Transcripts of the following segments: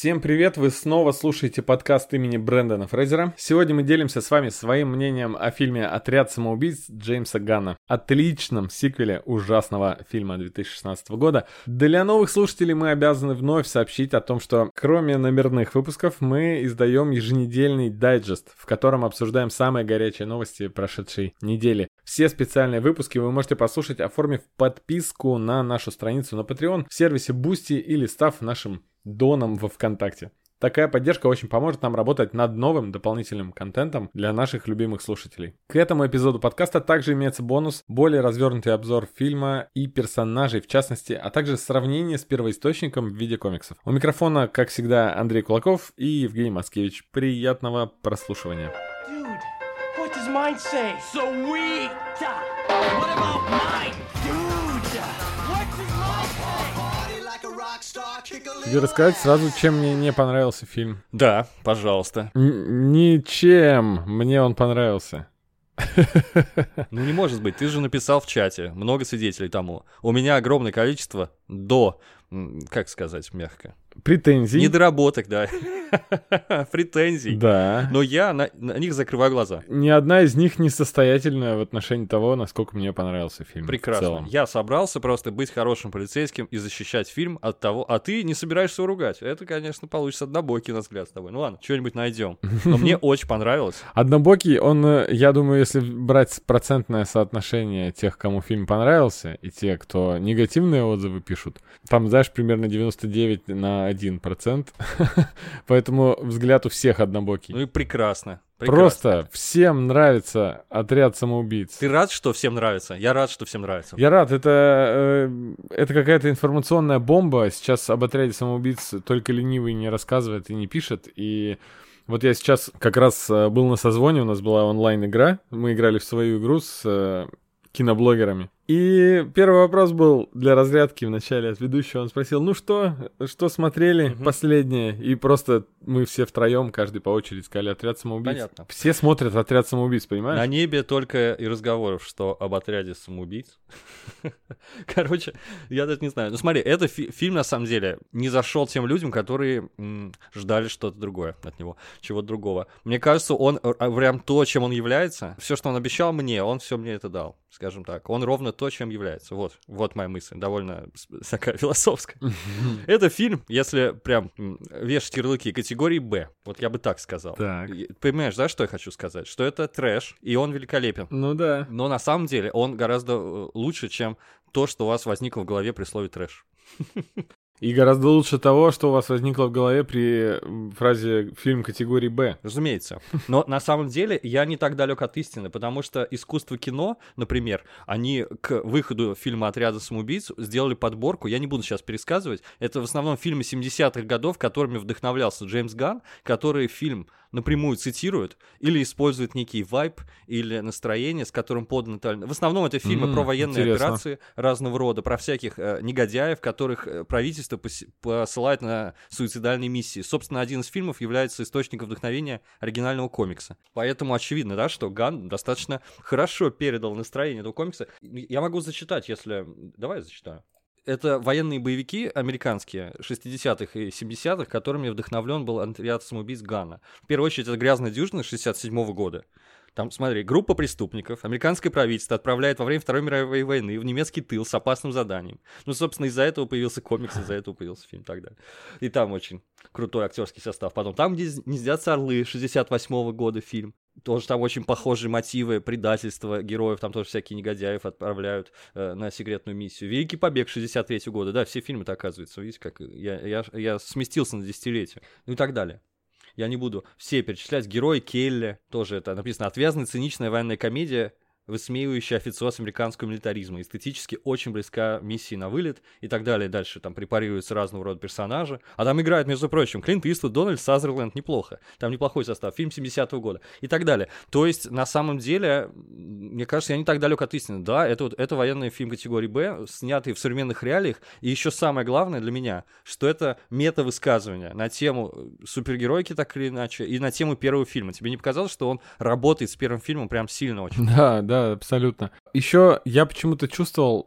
Всем привет, вы снова слушаете подкаст имени Брэндона Фрейзера. Сегодня мы делимся с вами своим мнением о фильме «Отряд самоубийц» Джеймса Ганна. Отличном сиквеле ужасного фильма 2016 года. Для новых слушателей мы обязаны вновь сообщить о том, что кроме номерных выпусков мы издаем еженедельный дайджест, в котором обсуждаем самые горячие новости прошедшей недели. Все специальные выпуски вы можете послушать, оформив подписку на нашу страницу на Patreon в сервисе Boosty или став нашим доном во ВКонтакте. Такая поддержка очень поможет нам работать над новым дополнительным контентом для наших любимых слушателей. К этому эпизоду подкаста также имеется бонус, более развернутый обзор фильма и персонажей в частности, а также сравнение с первоисточником в виде комиксов. У микрофона, как всегда, Андрей Кулаков и Евгений Маскевич. Приятного прослушивания. Dude, Тебе рассказать сразу, чем мне не понравился фильм? Да, пожалуйста. Н- ничем мне он понравился. Ну не может быть, ты же написал в чате, много свидетелей тому. У меня огромное количество до, как сказать мягко, Претензий. Недоработок, да. Претензий. Да. Но я на, на них закрываю глаза. Ни одна из них не состоятельная в отношении того, насколько мне понравился фильм. Прекрасно. Я собрался просто быть хорошим полицейским и защищать фильм от того, а ты не собираешься ругать. Это, конечно, получится однобокий на взгляд с тобой. Ну ладно, что-нибудь найдем. Но мне очень понравилось. Однобокий, он, э, я думаю, если брать процентное соотношение тех, кому фильм понравился, и те, кто негативные отзывы пишут, там, знаешь, примерно 99 на 1%. Поэтому взгляд у всех однобокий. Ну и прекрасно. Прекрасно. Просто всем нравится отряд самоубийц. Ты рад, что всем нравится? Я рад, что всем нравится. Я рад. Это, э, это какая-то информационная бомба. Сейчас об отряде самоубийц только ленивый не рассказывает и не пишет. И вот я сейчас как раз э, был на созвоне, у нас была онлайн-игра. Мы играли в свою игру с э, киноблогерами. И первый вопрос был для разрядки в начале от ведущего. Он спросил, ну что, что смотрели угу. последнее? И просто мы все втроем, каждый по очереди сказали «Отряд самоубийц». Понятно. Все смотрят «Отряд самоубийц», понимаешь? На небе только и разговоров, что об отряде самоубийц. Короче, я даже не знаю. Ну смотри, этот фи- фильм на самом деле не зашел тем людям, которые м- ждали что-то другое от него, чего-то другого. Мне кажется, он а, прям то, чем он является, все, что он обещал мне, он все мне это дал, скажем так. Он ровно то, чем является. Вот, вот моя мысль, довольно такая философская. Это фильм, если прям вешать ярлыки категории Б, вот я бы так сказал. Так. Понимаешь, да, что я хочу сказать? Что это трэш, и он великолепен. Ну да. Но на самом деле он гораздо э, лучше, чем то, что у вас возникло в голове при слове трэш. И гораздо лучше того, что у вас возникло в голове при фразе «фильм категории Б». Разумеется. Но на самом деле я не так далек от истины, потому что искусство кино, например, они к выходу фильма «Отряда самоубийц» сделали подборку, я не буду сейчас пересказывать, это в основном фильмы 70-х годов, которыми вдохновлялся Джеймс Ганн, который фильм напрямую цитирует или использует некий вайб или настроение, с которым Италия. В основном это фильмы mm, про военные интересно. операции разного рода, про всяких э, негодяев, которых э, правительство пос- посылает на суицидальные миссии. Собственно, один из фильмов является источником вдохновения оригинального комикса. Поэтому очевидно, да, что Ган достаточно хорошо передал настроение этого комикса. Я могу зачитать, если... Давай я зачитаю это военные боевики американские 60-х и 70-х, которыми вдохновлен был отряд самоубийц Гана. В первую очередь, это «Грязная дюжина» 67 -го года. Там, смотри, группа преступников, американское правительство отправляет во время Второй мировой войны в немецкий тыл с опасным заданием. Ну, собственно, из-за этого появился комикс, из-за этого появился фильм и так далее. И там очень крутой актерский состав. Потом там, где гнездятся орлы, 68 -го года фильм. Тоже там очень похожие мотивы предательства героев, там тоже всякие негодяев отправляют э, на секретную миссию. Великий побег 63 -го года, да, все фильмы-то оказывается, видите, как я, я, я сместился на десятилетие, ну и так далее. Я не буду все перечислять. Герой Келли, тоже это написано, отвязная циничная военная комедия высмеивающая официоз американского милитаризма. Эстетически очень близка миссии на вылет и так далее. Дальше там препарируются разного рода персонажи. А там играет, между прочим, Клинт Иствуд, Дональд Сазерленд. Неплохо. Там неплохой состав. Фильм 70-го года. И так далее. То есть, на самом деле, мне кажется, я не так далек от истины. Да, это, вот, это военный фильм категории Б, снятый в современных реалиях. И еще самое главное для меня, что это мета-высказывание на тему супергеройки, так или иначе, и на тему первого фильма. Тебе не показалось, что он работает с первым фильмом прям сильно очень? Да, да, абсолютно. Еще я почему-то чувствовал,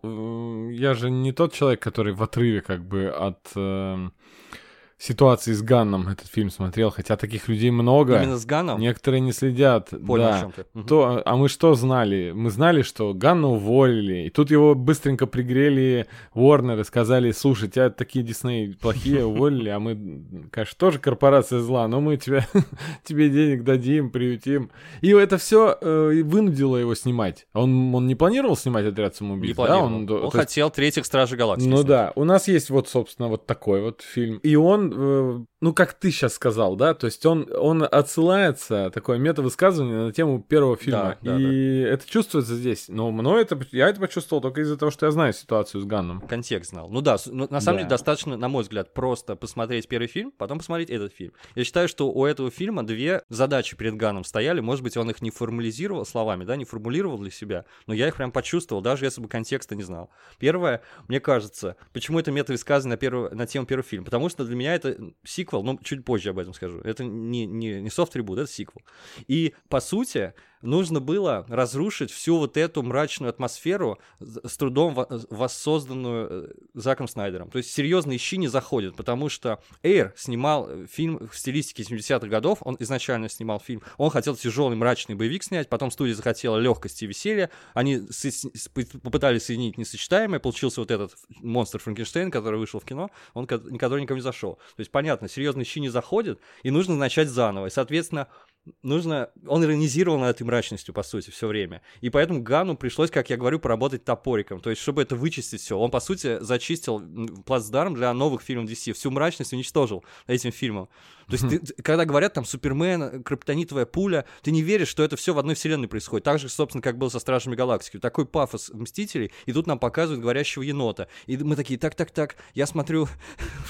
я же не тот человек, который в отрыве как бы от э, ситуации с Ганном этот фильм смотрел, хотя таких людей много. Именно с Ганном? Некоторые не следят. Понял, да. о чем ты. То, а мы что знали? Мы знали, что Ганна уволили, и тут его быстренько пригрели Warner и сказали, слушай, тебя такие Дисней плохие уволили, а мы, конечно, тоже корпорация зла, но мы тебя, тебе денег дадим, приютим. И это все вынудило его снимать. Он, он не планировал снимать «Отряд самоубийц», Не да? планировал. Он, Он, то есть- хотел третьих Стражей Галактики. ну снять. да, у нас есть вот, собственно, вот такой вот фильм. И он, э, ну как ты сейчас сказал, да, то есть он, он отсылается, такое метавысказывание на тему первого фильма. Да, да, и это чувствуется здесь. Но мной это, я это почувствовал только из-за того, что я знаю ситуацию с Ганном. контекст знал. Ну да, ну, на самом Да. деле достаточно, на мой взгляд, просто посмотреть первый фильм, потом посмотреть этот фильм. Я считаю, что у этого фильма две задачи перед Ганом стояли. Может быть, он их не формализировал словами, да, не формулировал для себя, но я их прям почувствовал, даже если бы контекста не знал. Первое, мне кажется, почему это метавысказывание на, первую, на тему первого фильма? Потому что для меня это сиквел, ну, чуть позже об этом скажу. Это не, не, не софт-трибут, это сиквел. И, по сути, нужно было разрушить всю вот эту мрачную атмосферу, с трудом во- воссозданную э, Заком Снайдером. То есть серьезные щи не заходят, потому что Эйр снимал э, фильм в стилистике 70-х годов, он изначально снимал фильм, он хотел тяжелый мрачный боевик снять, потом студия захотела легкости и веселья, они попытались соединить несочетаемое, получился вот этот монстр Франкенштейн, который вышел в кино, он ко- который никому не зашел. То есть понятно, серьезные щи не заходят, и нужно начать заново. И, соответственно, нужно... Он иронизировал над этой мрачностью, по сути, все время. И поэтому Гану пришлось, как я говорю, поработать топориком. То есть, чтобы это вычистить все. Он, по сути, зачистил плацдарм для новых фильмов DC. Всю мрачность уничтожил этим фильмом. То есть, ты- когда говорят там Супермен, криптонитовая пуля, ты не веришь, что это все в одной вселенной происходит. Так же, собственно, как было со Стражами Галактики. Такой пафос Мстителей, и тут нам показывают говорящего енота. И мы такие, так-так-так, я смотрю,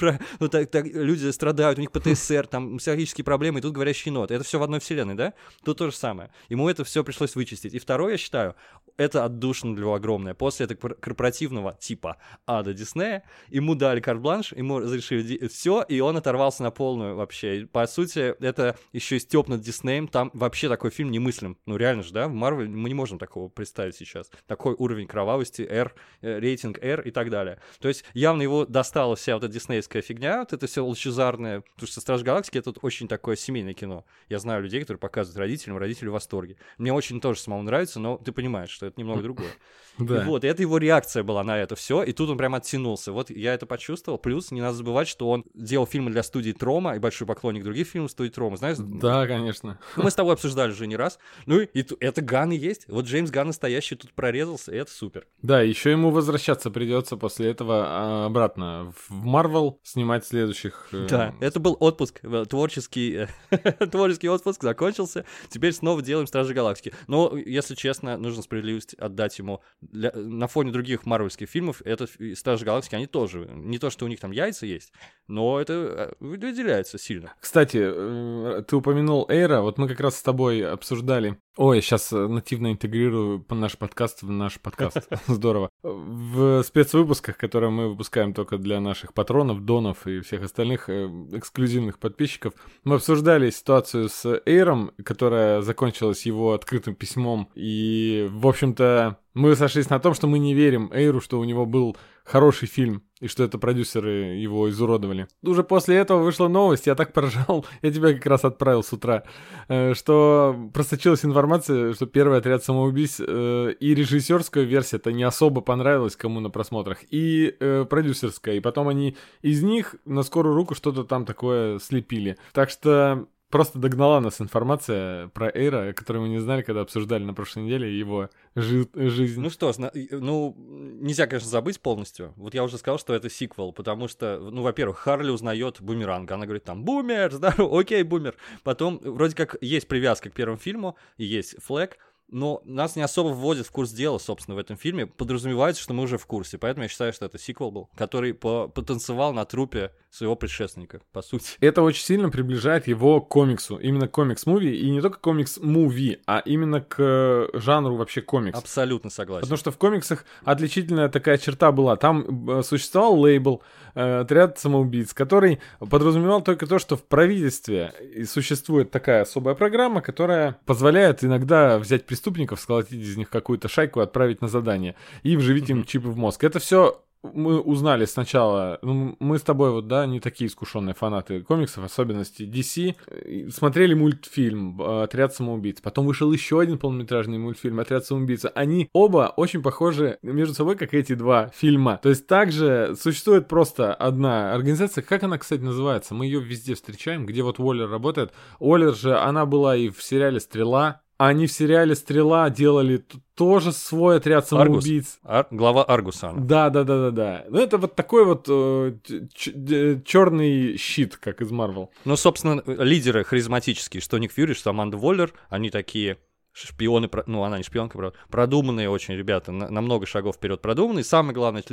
ну, так, так, люди страдают, у них ПТСР, там психологические проблемы, и тут говорящий енот. Это все в одной вселенной, да? Тут то же самое. Ему это все пришлось вычистить. И второе, я считаю, это отдушина для него огромная. После этого кор- корпоративного типа ада Диснея, ему дали карт-бланш, ему разрешили все, и он оторвался на полную вообще. И, По сути, это еще и степ над Диснеем, там вообще такой фильм немыслим. Ну реально же, да, в Марвел мы не можем такого представить сейчас. Такой уровень кровавости, R, э, рейтинг R и так далее. То есть явно его достала вся вот эта диснеевская фигня, вот это все лучезарное, потому что «Страж Галактики» — это очень такое семейное кино. Я знаю людей, которые показывают родителям, родители в восторге. Мне очень тоже самому нравится, но ты понимаешь, что это немного другое. Да. И вот, и это его реакция была на это все, и тут он прям оттянулся. Вот я это почувствовал. Плюс не надо забывать, что он делал фильмы для студии Трома и большой поклонник других фильмов студии Трома. Знаешь, Да, конечно. мы с тобой обсуждали уже не раз. Ну и, и это Ган и есть. Вот Джеймс Ган настоящий тут прорезался, и это супер. Да, еще ему возвращаться придется после этого а, обратно в Марвел снимать следующих. э, Да, это был отпуск, э, творческий, э, творческий отпуск закончился. Теперь снова делаем Стражи Галактики. Но, если честно, нужно справедливость отдать ему. Для- на фоне других марвельских фильмов, этот Стражи Галактики, они тоже. Не то, что у них там яйца есть, но это выделяется сильно. Кстати, э, ты упомянул Эйра, вот мы как раз с тобой обсуждали. Ой, сейчас нативно интегрирую наш подкаст в наш подкаст. Здорово. В спецвыпусках, которые мы выпускаем только для наших патронов, донов и всех остальных э, эксклюзивных подписчиков, мы обсуждали ситуацию с Эйром, которая закончилась его открытым письмом. И, в общем-то, мы сошлись на том, что мы не верим Эйру, что у него был хороший фильм, и что это продюсеры его изуродовали. Уже после этого вышла новость, я так поражал, я тебя как раз отправил с утра, э, что просочилась информация, что первый отряд самоубийц э, и режиссерская версия это не особо понравилась кому на просмотрах, и э, продюсерская, и потом они из них на скорую руку что-то там такое слепили. Так что Просто догнала нас информация про Эйра, которую мы не знали, когда обсуждали на прошлой неделе его жи- жизнь. Ну что, и- ну, нельзя, конечно, забыть полностью. Вот я уже сказал, что это сиквел, потому что, ну, во-первых, Харли узнает бумеранг. Она говорит там, бумер, здорово, окей, бумер. Потом, вроде как, есть привязка к первому фильму, есть флэг, но нас не особо вводят в курс дела, собственно, в этом фильме. Подразумевается, что мы уже в курсе. Поэтому я считаю, что это сиквел был, который по- потанцевал на трупе своего предшественника, по сути. Это очень сильно приближает его к комиксу, именно комикс-муви, и не только комикс-муви, а именно к э, жанру вообще комикс. Абсолютно согласен. Потому что в комиксах отличительная такая черта была. Там э, существовал лейбл э, «Отряд самоубийц», который подразумевал только то, что в правительстве существует такая особая программа, которая позволяет иногда взять преступников, сколотить из них какую-то шайку и отправить на задание, и вживить им чипы в мозг. Это все мы узнали сначала, ну, мы с тобой вот, да, не такие искушенные фанаты комиксов, особенности DC, смотрели мультфильм «Отряд самоубийц», потом вышел еще один полнометражный мультфильм «Отряд самоубийц». Они оба очень похожи между собой, как эти два фильма. То есть также существует просто одна организация, как она, кстати, называется? Мы ее везде встречаем, где вот Уоллер работает. Уоллер же, она была и в сериале «Стрела», они в сериале «Стрела» делали тоже свой отряд самоубийц. Аргус. Ар... Глава Аргуса. Да, да, да, да, да. Ну, это вот такой вот э, черный щит, как из Марвел. Ну, собственно, лидеры харизматические, что Ник Фьюри, что Аманда Воллер, они такие шпионы, ну, она не шпионка, правда, продуманные очень ребята, на, на много шагов вперед продуманные. Самая главная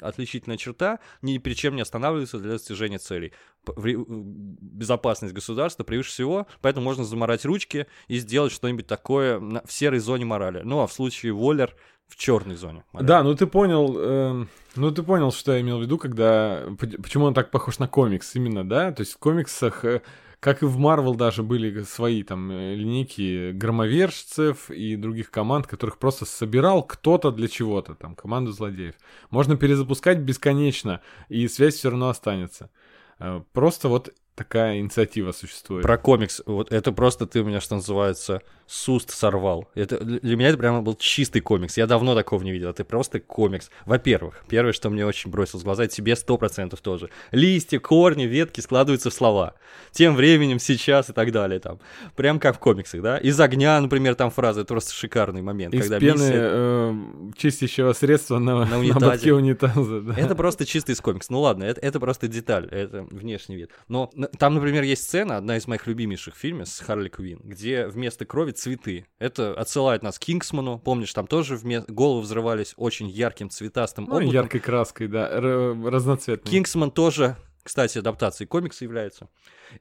отличительная черта, ни перед чем не останавливаться для достижения целей. Безопасность государства превыше всего, поэтому можно заморать ручки и сделать что-нибудь такое в серой зоне морали. Ну, а в случае Воллер в черной зоне. Морали. Да, ну ты понял, э, ну ты понял, что я имел в виду, когда почему он так похож на комикс именно, да? То есть в комиксах э, как и в Марвел даже были свои там э, линейки громовержцев и других команд, которых просто собирал кто-то для чего-то, там, команду злодеев. Можно перезапускать бесконечно, и связь все равно останется. Э, просто вот такая инициатива существует. Про комикс, вот это просто ты у меня, что называется, с уст сорвал. Это, для меня это прямо был чистый комикс. Я давно такого не видел. Это просто комикс. Во-первых, первое, что мне очень бросилось в глаза, это тебе сто процентов тоже. Листья, корни, ветки складываются в слова. Тем временем, сейчас и так далее. Там. Прям как в комиксах, да? Из огня, например, там фраза. Это просто шикарный момент. Из когда пены миссия... э, чистящего средства на, на, унитазе. на унитаза. Да. Это просто чистый из комикс. Ну ладно, это, это просто деталь. Это внешний вид. Но там, например, есть сцена, одна из моих любимейших фильмов с Харли Квин, где вместо крови цветы. Это отсылает нас к Кингсману. Помнишь, там тоже вме... головы взрывались очень ярким цветастым ну, облаком. яркой краской, да, Р- разноцветной. Кингсман тоже, кстати, адаптацией комикса является.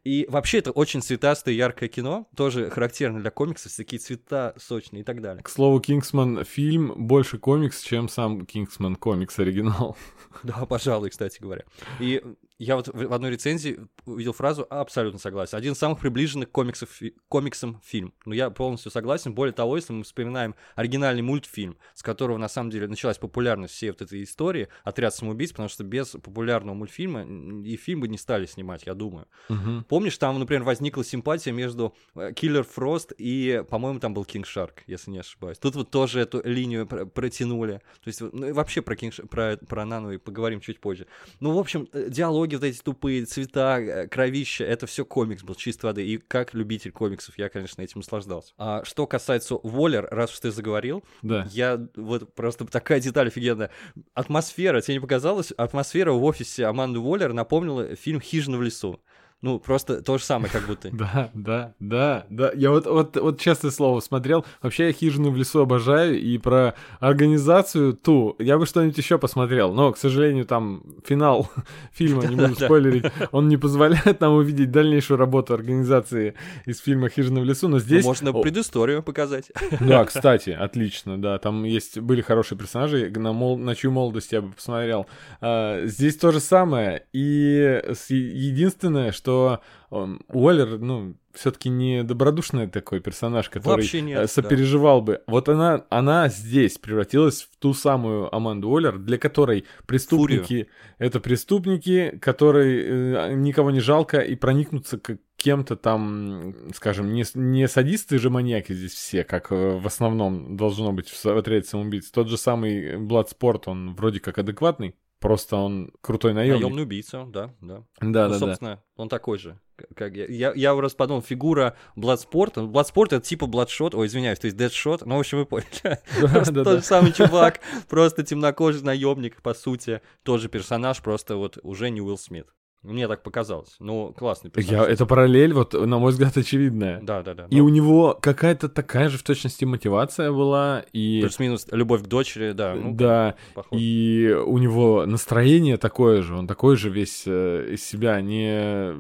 И вообще это очень цветастое, яркое кино, тоже характерно для комиксов, такие цвета сочные и так далее. К слову, Кингсман фильм больше комикс, чем сам Кингсман комикс оригинал. Да, пожалуй, кстати говоря. И я вот в одной рецензии увидел фразу «абсолютно согласен». Один из самых приближенных комиксов, комиксам фильм. Но я полностью согласен. Более того, если мы вспоминаем оригинальный мультфильм, с которого на самом деле началась популярность всей вот этой истории «Отряд самоубийц», потому что без популярного мультфильма и фильм бы не стали снимать, я думаю. Угу. Помнишь, там, например, возникла симпатия между Киллер Фрост и, по-моему, там был Кинг Шарк, если не ошибаюсь. Тут вот тоже эту линию протянули. То есть ну, вообще про, King, про, про Нану и поговорим чуть позже. Ну, в общем, э, диалоги диалоги вот эти тупые, цвета, э, кровища, это все комикс был чистой воды. И как любитель комиксов я, конечно, этим наслаждался. А что касается Воллер, раз уж ты заговорил, да. я вот просто такая деталь офигенная. Атмосфера, тебе не показалось? Атмосфера в офисе Аманды Воллер напомнила фильм «Хижина в лесу». Ну, просто то же самое, как будто. Да, да, да, да. Я вот, вот, вот честное слово смотрел. Вообще я хижину в лесу обожаю. И про организацию ту я бы что-нибудь еще посмотрел. Но, к сожалению, там финал фильма, не буду спойлерить, он не позволяет нам увидеть дальнейшую работу организации из фильма «Хижина в лесу». Но здесь... Можно предысторию показать. Да, кстати, отлично, да. Там есть, были хорошие персонажи, на, мол, на чью молодость я бы посмотрел. А, здесь то же самое. И единственное, что что Уоллер, ну, все-таки не добродушный такой персонаж, который нет, сопереживал да. бы. Вот она, она здесь превратилась в ту самую Аманду Уоллер, для которой преступники Фурию. это преступники, которые э, никого не жалко и проникнуться к кем-то там, скажем, не, не садисты же маньяки здесь все, как э, в основном должно быть в отряде самоубийц. Тот же самый Бладспорт, он вроде как адекватный, Просто он крутой наемник. Наемный убийца, да, да. Да, ну, да, собственно, да. он такой же. Как я, я, я раз подумал, фигура Бладспорта. Бладспорт это типа Бладшот, ой, извиняюсь, то есть Дэдшот. Ну, в общем, вы поняли. Тот же самый чувак, просто темнокожий наемник, по сути. Тот же персонаж, просто вот уже не Уилл Смит. Мне так показалось. Ну, классный персонаж. Я, это параллель, вот, на мой взгляд, очевидная. Да, да, да. И но... у него какая-то такая же в точности мотивация была. И... Плюс-минус любовь к дочери, да. Ну, да, похож. и у него настроение такое же. Он такой же весь э, из себя, не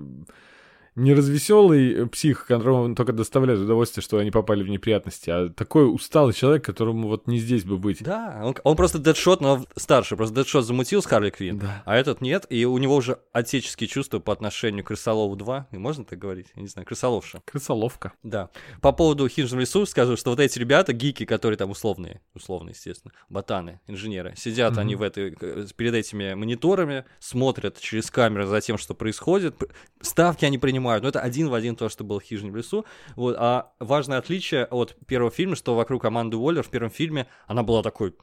не развеселый псих, которому только доставляет удовольствие, что они попали в неприятности, а такой усталый человек, которому вот не здесь бы быть. Да, он, он просто Дэдшот, но старше. Просто Дэдшот замутил с Харли Квинн, Да. а этот нет, и у него уже отеческие чувства по отношению к Крысолову 2. И можно так говорить? Я не знаю, Крысоловша. Крысоловка. Да. По поводу «Хижин в лесу» скажу, что вот эти ребята, гики, которые там условные, условные, естественно, ботаны, инженеры, сидят Мгм. они в этой, э, перед этими мониторами, смотрят через камеры за тем, что происходит, ставки они принимают, но это один в один то, что было в «Хижине в лесу». Вот. А важное отличие от первого фильма, что вокруг Аманды Уоллер в первом фильме она была такой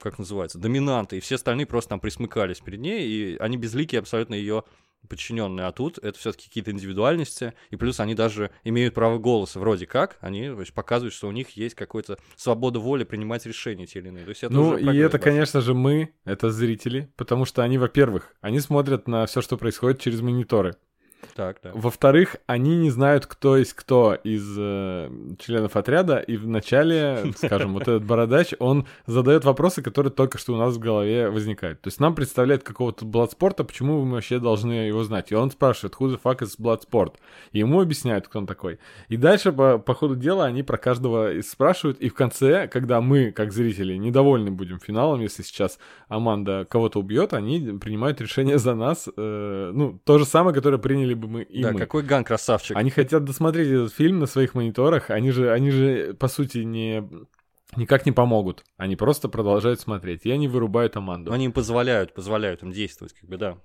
как называется, доминантой, и все остальные просто там присмыкались перед ней, и они безликие абсолютно ее подчиненные, а тут это все-таки какие-то индивидуальности, и плюс они даже имеют право голоса, вроде как, они есть, показывают, что у них есть какая-то свобода воли принимать решения те или иные. То есть это Ну, и это, конечно же, мы, это зрители, потому что они, во-первых, они смотрят на все, что происходит через мониторы. Так, да. Во-вторых, они не знают, кто есть кто из э, членов отряда, и вначале, скажем, вот этот бородач, он задает вопросы, которые только что у нас в голове возникают. То есть нам представляет какого-то Бладспорта, почему мы вообще должны его знать? И он спрашивает, who the fuck is Bloodsport? И ему объясняют, кто он такой. И дальше, по, по ходу дела, они про каждого спрашивают, и в конце, когда мы, как зрители, недовольны будем финалом, если сейчас Аманда кого-то убьет, они принимают решение за нас, э, ну, то же самое, которое приняли бы мы и Да, мы. какой Ган красавчик. Они хотят досмотреть этот фильм на своих мониторах. Они же, они же по сути, не никак не помогут. Они просто продолжают смотреть. И они вырубают Аманду. Они им позволяют, позволяют им действовать, как бы, да.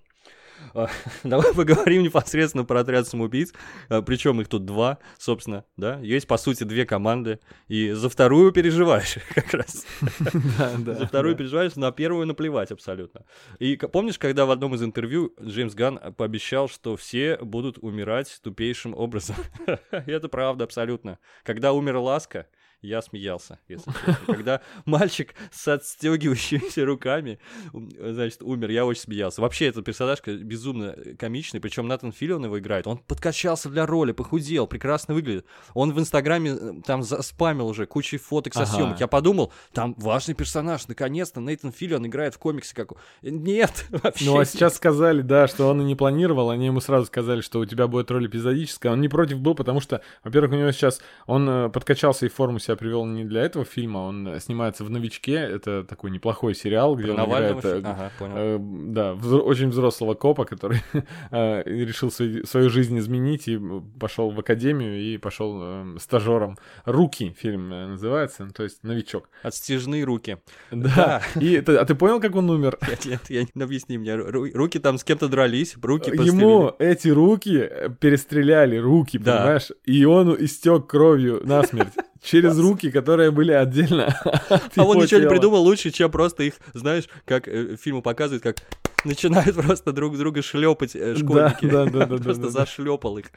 А, Давай поговорим непосредственно про отряд самоубийц. Причем их тут два, собственно, да. Есть, по сути, две команды. И за вторую переживаешь как раз. За вторую переживаешь, на первую наплевать абсолютно. И помнишь, когда в одном из интервью Джеймс Ган пообещал, что все будут умирать тупейшим образом? Это правда абсолютно. Когда умер Ласка, я смеялся, если честно. Когда мальчик с отстегивающимися руками, значит, умер, я очень смеялся. Вообще, этот персонаж безумно комичный, причем Натан Филлион его играет. Он подкачался для роли, похудел, прекрасно выглядит. Он в Инстаграме э, там заспамил уже кучей фоток со Ага. съемок. Я подумал, там важный персонаж, наконец-то Нейтан Филлион играет в комиксе как... Нет, вообще Ну, а сейчас сказали, да, что он и не планировал. Они ему сразу сказали, что у тебя будет роль эпизодическая. Он не против был, потому что, во-первых, у него сейчас... Он э, подкачался и форму себя привел не для этого фильма. Он э, снимается в «Новичке». Это такой неплохой сериал, где Про он играет... э, Ага, понял. Э, да, взро- очень взрослого копа, который э, решил свой- свою жизнь изменить и пошел в академию и пошел э, стажером. Руки фильм э, называется, ну, то есть новичок. Отстежные руки. Да. И ты- а ты понял, как он умер? Нет, нет, я не объясни мне. Ру- Руки там с кем-то дрались, руки Ему эти руки перестреляли, руки, Да. понимаешь? И он истек кровью насмерть. Через руки, которые были отдельно. от А он его ничего не придумал лучше, чем просто их, знаешь, как э, фильмы показывают, как начинают просто друг друга шлепать э, школьники. да, да, да, Просто зашлепал их.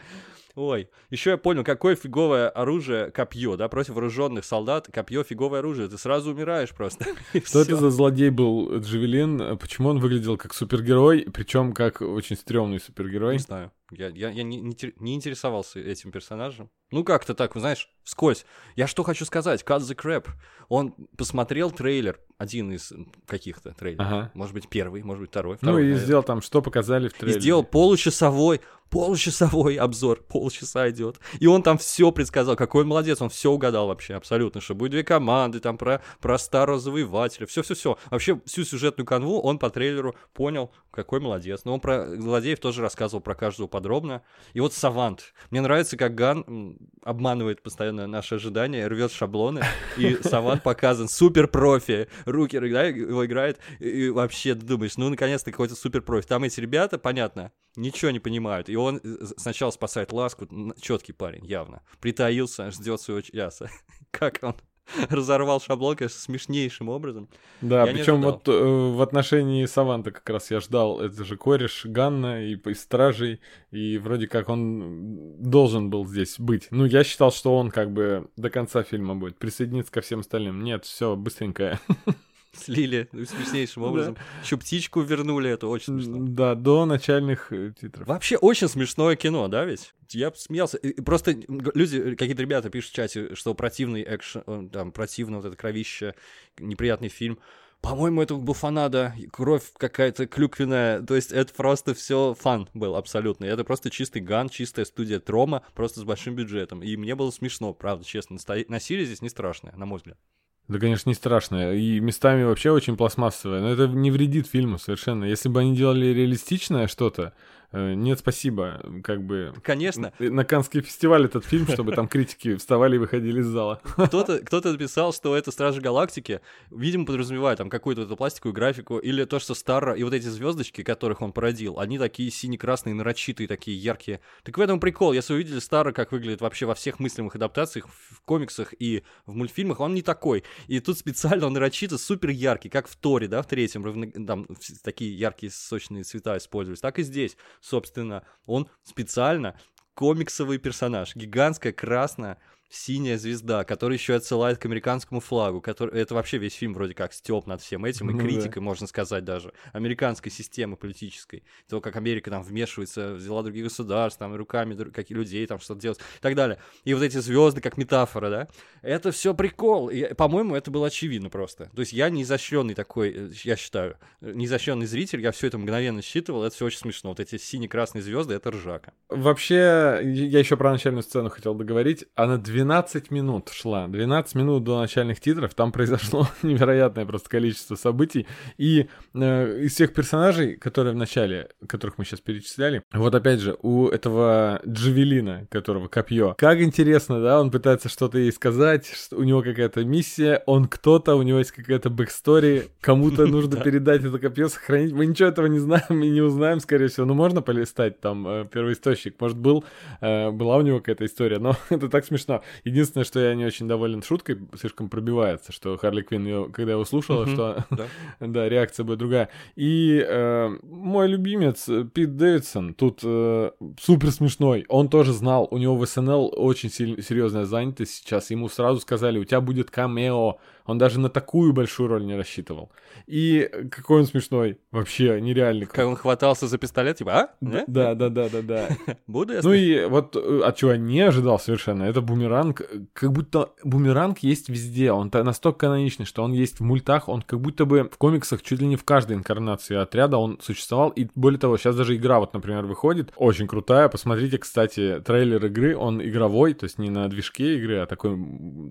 Ой, еще я понял, какое фиговое оружие копье, да, против вооруженных солдат, копье фиговое оружие, ты сразу умираешь просто. Что это за злодей был Джавелин? Почему он выглядел как супергерой, причем как очень стрёмный супергерой? Не знаю. Я, я, я не, не не интересовался этим персонажем. Ну, как-то так, знаешь, вскользь. Я что хочу сказать? Cut the Crap. Он посмотрел трейлер, один из каких-то трейлеров. Ага. Может быть, первый, может быть, второй. Ну второй, и наверное. сделал там, что показали в И трейлере. сделал получасовой, получасовой обзор, полчаса идет. И он там все предсказал, какой он молодец, он все угадал вообще, абсолютно, что будет две команды, там про, про старого завоевателя, все-все-все. Вообще всю сюжетную канву он по трейлеру понял, какой молодец. Но он про злодеев тоже рассказывал про каждого подробно. И вот Савант. Мне нравится, как Ган обманывает постоянно наши ожидания, рвет шаблоны, и Савант показан супер профи, руки да, его играет, и вообще ты думаешь, ну наконец-то какой-то супер профи. Там эти ребята, понятно, ничего не понимают. И он э, сначала спасает ласку, четкий парень, явно. Притаился, ждет своего часа. Как он разорвал шаблон, конечно, смешнейшим образом. Да, причем вот э, в отношении Саванта как раз я ждал, это же кореш Ганна и из Стражей, и вроде как он должен был здесь быть. Ну, я считал, что он как бы до конца фильма будет присоединиться ко всем остальным. Нет, все быстренько. Слили смешнейшим образом. Еще птичку вернули, это очень смешно. Да, до начальных э, титров. Вообще очень смешное кино, да, ведь? Я смеялся. И- Просто люди, э, какие-то ребята пишут в чате, что противный экшен, э, там, противно вот это кровище, неприятный фильм. По-моему, это буфанада, кровь какая-то клюквенная. То есть это просто все фан был абсолютно. Это просто чистый ган, чистая студия Трома, просто с большим бюджетом. И мне было смешно, правда, честно. Насилие здесь не страшное, на мой взгляд. Да, конечно, не страшно. И местами вообще очень пластмассовое. Но это не вредит фильму совершенно. Если бы они делали реалистичное что-то, нет, спасибо, как бы... Конечно. На Каннский фестиваль этот фильм, чтобы там критики вставали и выходили из зала. Кто-то кто написал, что это Стражи Галактики, видимо, подразумевает там какую-то эту пластиковую графику, или то, что Старро и вот эти звездочки, которых он породил, они такие сине-красные, нарочитые, такие яркие. Так в этом прикол. Если вы видели Старро, как выглядит вообще во всех мыслимых адаптациях, в комиксах и в мультфильмах, он не такой. И тут специально он нарочито супер яркий, как в Торе, да, в третьем, там такие яркие сочные цвета использовались, так и здесь собственно, он специально комиксовый персонаж, гигантская красная синяя звезда, который еще отсылает к американскому флагу, который это вообще весь фильм вроде как степ над всем этим, и ну, критикой, можно сказать, даже американской системы политической, то, как Америка там вмешивается в дела других государств, там руками каких людей там что-то делать и так далее. И вот эти звезды как метафора, да, это все прикол. И, по-моему, это было очевидно просто. То есть я не изощренный такой, э, я считаю, не изощренный зритель, я все это мгновенно считывал, это все очень смешно. Вот эти сине-красные звезды, это ржака. Вообще, я еще про начальную сцену хотел договорить. Она 12 минут шла. 12 минут до начальных титров. Там произошло невероятное просто количество событий. И э, из всех персонажей, которые в начале, которых мы сейчас перечисляли, вот опять же, у этого Джавелина, которого копье, как интересно, да, он пытается что-то ей сказать, у него какая-то миссия, он кто-то, у него есть какая-то backstory, кому-то нужно передать это копье, сохранить. Мы ничего этого не знаем и не узнаем, скорее всего. Ну, можно полистать там э, первоисточник. Может, был, э, была у него какая-то история, но это так смешно. Единственное, что я не очень доволен шуткой, слишком пробивается, что Харли Квинн, ее, когда его слушала, что да. да, реакция будет другая. И э, мой любимец э, Пит Дэвидсон тут э, супер смешной. Он тоже знал, у него в СНЛ очень серьезная занятость сейчас. Ему сразу сказали, у тебя будет камео он даже на такую большую роль не рассчитывал. И какой он смешной. Вообще, нереальный. Как он хватался за пистолет, типа, а? Да, да, да, да, да. да. Буду я Ну и вот э, от чего я не ожидал совершенно, это бумеранг. Как будто бумеранг есть везде. Он настолько каноничный, что он есть в мультах, он как будто бы в комиксах чуть ли не в каждой инкарнации отряда он существовал. И более того, сейчас даже игра вот, например, выходит, очень крутая. Посмотрите, кстати, трейлер игры, он игровой, то есть не на движке игры, а такой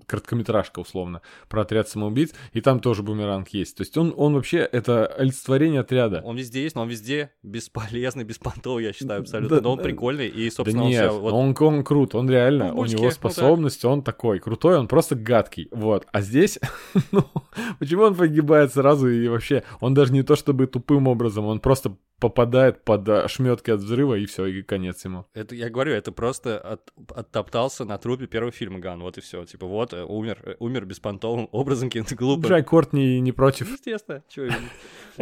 короткометражка условно, про отряд отряд самоубийц, и там тоже бумеранг есть. То есть он, он вообще, это олицетворение отряда. Он везде есть, но он везде бесполезный, беспонтовый, я считаю, абсолютно. Да, но он прикольный, и, собственно, да нет, он, вот... он, он крут, он реально, ну, у него способность, ну, он такой крутой, он просто гадкий, вот. А здесь, ну, почему он погибает сразу и вообще, он даже не то чтобы тупым образом, он просто попадает под ошметки от взрыва, и все, и конец ему. Это, я говорю, это просто от, оттоптался на трупе первого фильма Ган, вот и все. Типа, вот, э, умер, э, умер беспонтовым образом, каким-то глупым. Джай Кортни не против. Естественно, чего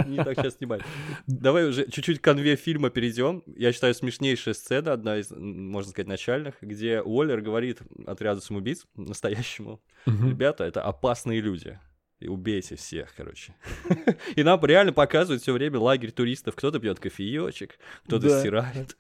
не так сейчас снимать. Давай уже чуть-чуть к конве фильма перейдем. Я считаю, смешнейшая сцена, одна из, можно сказать, начальных, где Уоллер говорит отряду самоубийц, настоящему, ребята, это опасные люди и убейте всех, короче. И нам реально показывают все время лагерь туристов. Кто-то пьет кофеечек, кто-то да. стирает.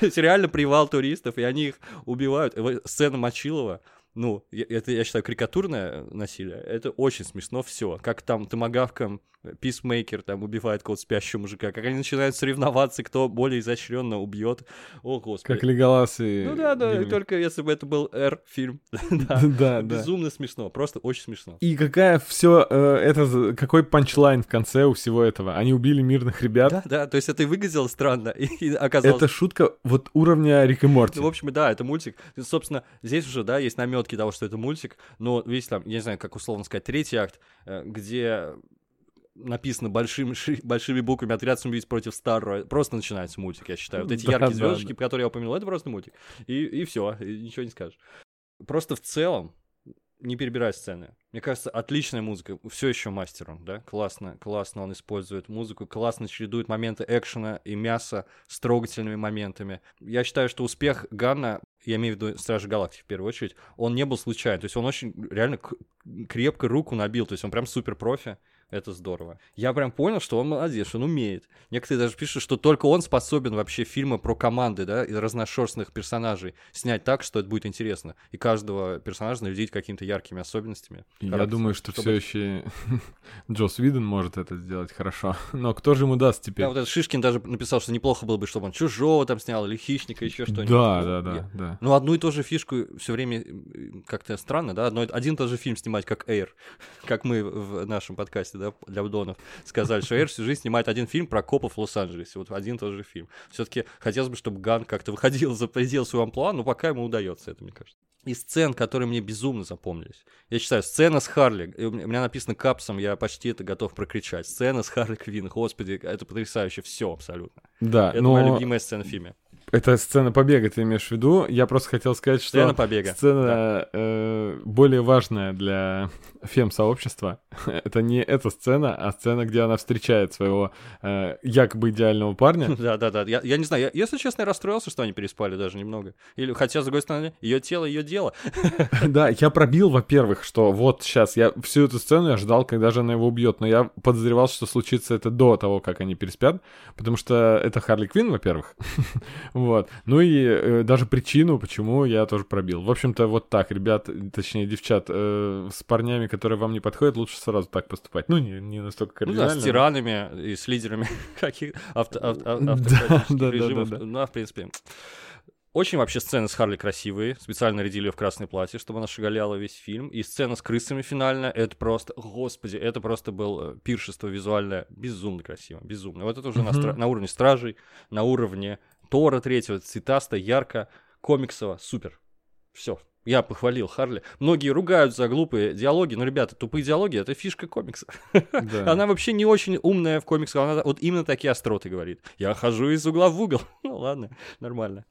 Это реально привал туристов, и они их убивают. Сцена Мочилова, ну, это, я считаю, карикатурное насилие. Это очень смешно все. Как там томагавком Писмейкер там убивает какого-то спящего мужика, как они начинают соревноваться, кто более изощренно убьет. О, господи. Как Леголас и... Ну да, да, Гимми. только если бы это был R-фильм. да, да, Безумно смешно, просто очень смешно. И какая все э, это, какой панчлайн в конце у всего этого? Они убили мирных ребят. Да, да, то есть это и выглядело странно, и оказалось... Это шутка вот уровня Рик и Морти. Ну, в общем, да, это мультик. Собственно, здесь уже, да, есть наметки того, что это мультик, но, видите, там, я не знаю, как условно сказать, третий акт, э, где написано большими, большими буквами «Отряд самоубийц против Старро», просто начинается мультик, я считаю. Вот эти да, яркие да, звездочки, да. которые я упомянул, это просто мультик. И, и все, ничего не скажешь. Просто в целом, не перебирай сцены. Мне кажется, отличная музыка, все еще мастером, да, классно, классно он использует музыку, классно чередует моменты экшена и мяса с трогательными моментами. Я считаю, что успех Ганна, я имею в виду Стражи Галактики в первую очередь, он не был случайным, то есть он очень реально крепко руку набил, то есть он прям супер профи, Это здорово. Я прям понял, что он молодец, он умеет. Некоторые даже пишут, что только он способен вообще фильмы про команды, да, и разношерстных персонажей снять так, что это будет интересно. И каждого персонажа наведить какими-то яркими особенностями. Я думаю, что все еще Джос Виден может это сделать хорошо. Но кто же ему даст теперь? Да, вот этот Шишкин даже написал, что неплохо было бы, чтобы он чужого там снял, или хищника, еще что-нибудь. Да, да, да, да. Ну, одну и ту же фишку все время как-то странно, да, одно, один и тот же фильм снимать, как Эйр, как мы в нашем подкасте, да, для Удонов сказали, что Эйр всю жизнь снимает один фильм про копов в Лос-Анджелесе, вот один и тот же фильм. Все-таки хотелось бы, чтобы Ган как-то выходил за предел своего амплуа, но пока ему удается это, мне кажется. И сцен, которые мне безумно запомнились. Я читаю, сцена с Харли, у меня написано капсом, я почти это готов прокричать. Сцена с Харли Квин, господи, это потрясающе, все абсолютно. Да, это но... моя любимая сцена в фильме. Это сцена побега, ты имеешь в виду? Я просто хотел сказать, что сцена побега. Сцена да. э, более важная для фем-сообщества. это не эта сцена, а сцена, где она встречает своего э, якобы идеального парня. да, да, да. Я, я не знаю, я, если честно, я расстроился, что они переспали даже немного. Или, хотя, с другой стороны, ее тело, ее дело. да, я пробил, во-первых, что вот сейчас я всю эту сцену я ждал, когда же она его убьет, но я подозревал, что случится это до того, как они переспят, потому что это Харли Квин, во-первых. Вот. Ну и э, даже причину, почему я тоже пробил. В общем-то, вот так, ребят, точнее, девчат, э, с парнями, которые вам не подходят, лучше сразу так поступать. Ну, не, не настолько кардинально. Ну да, с тиранами и с лидерами каких авто, авто, авто, да, да, режимов. Да, да, да. Ну, а, в принципе, очень вообще сцены с Харли красивые. Специально рядили ее в красное платье, чтобы она шагаляла весь фильм. И сцена с крысами финальная, это просто, господи, это просто был э, пиршество визуальное. Безумно красиво, безумно. Вот это уже на, стра- на уровне Стражей, на уровне Тора третьего, цветасто, ярко, комиксово, супер. Все, я похвалил Харли. Многие ругают за глупые диалоги, но, ребята, тупые диалоги — это фишка комикса. Да. Она вообще не очень умная в комиксах, она вот именно такие остроты говорит. Я хожу из угла в угол. ну ладно, нормально.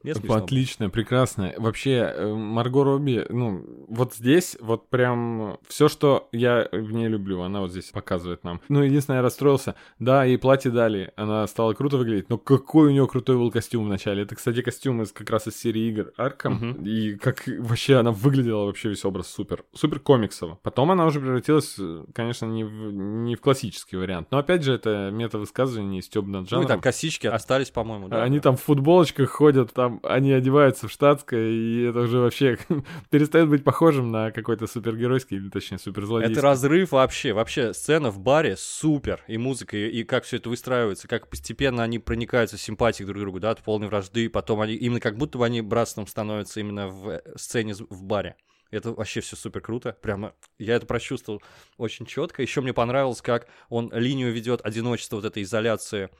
Отлично, прекрасно. Вообще, э, Марго Робби, ну, вот здесь вот прям все, что я в ней люблю, она вот здесь показывает нам. Ну, единственное, я расстроился. Да, ей платье дали, она стала круто выглядеть, но какой у нее крутой был костюм в начале. Это, кстати, костюм из как раз из серии игр Арком. И как вообще она выглядела вообще весь образ супер. Супер комиксово. Потом она уже превратилась, э, конечно, не в, не в классический вариант. Но опять же, это мета-высказывание Стёб над жанром. Ну и там косички остались, по-моему, да. Они там в футболочках ходят, там они одеваются в штатское, и это уже вообще перестает быть похожим на какой-то супергеройский, или точнее суперзлодейский. Это разрыв вообще. Вообще сцена в баре супер. И музыка, и, и как все это выстраивается, как постепенно они проникаются симпатией друг к другу, да, от полной вражды, потом они именно как будто бы они братством становятся именно в э, сцене в баре. Это вообще все супер круто. Прямо я это прочувствовал очень четко. Еще мне понравилось, как он линию ведет одиночество вот этой изоляции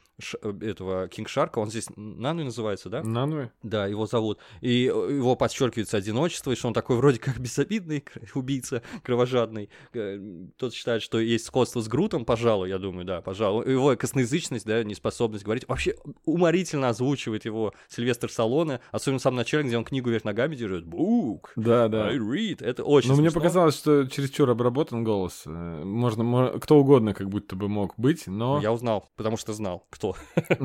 э, этого Кинг Шарка. Он здесь Нануи называется, да? Нануи. Да, его зовут. И его подчеркивается одиночество, и что он такой вроде как безобидный убийца, кровожадный. Э, тот считает, что есть сходство с Грутом, пожалуй, я думаю, да, пожалуй. Его косноязычность, да, неспособность говорить. Вообще уморительно озвучивает его Сильвестр Салоне, особенно в самом начале, где он книгу вверх ногами держит. Бук! Да, да. I read. Это очень Но смешно. мне показалось, что чересчур обработан голос. Э, Можно, кто угодно как будто бы мог быть, но... Я узнал, потому что знал, кто.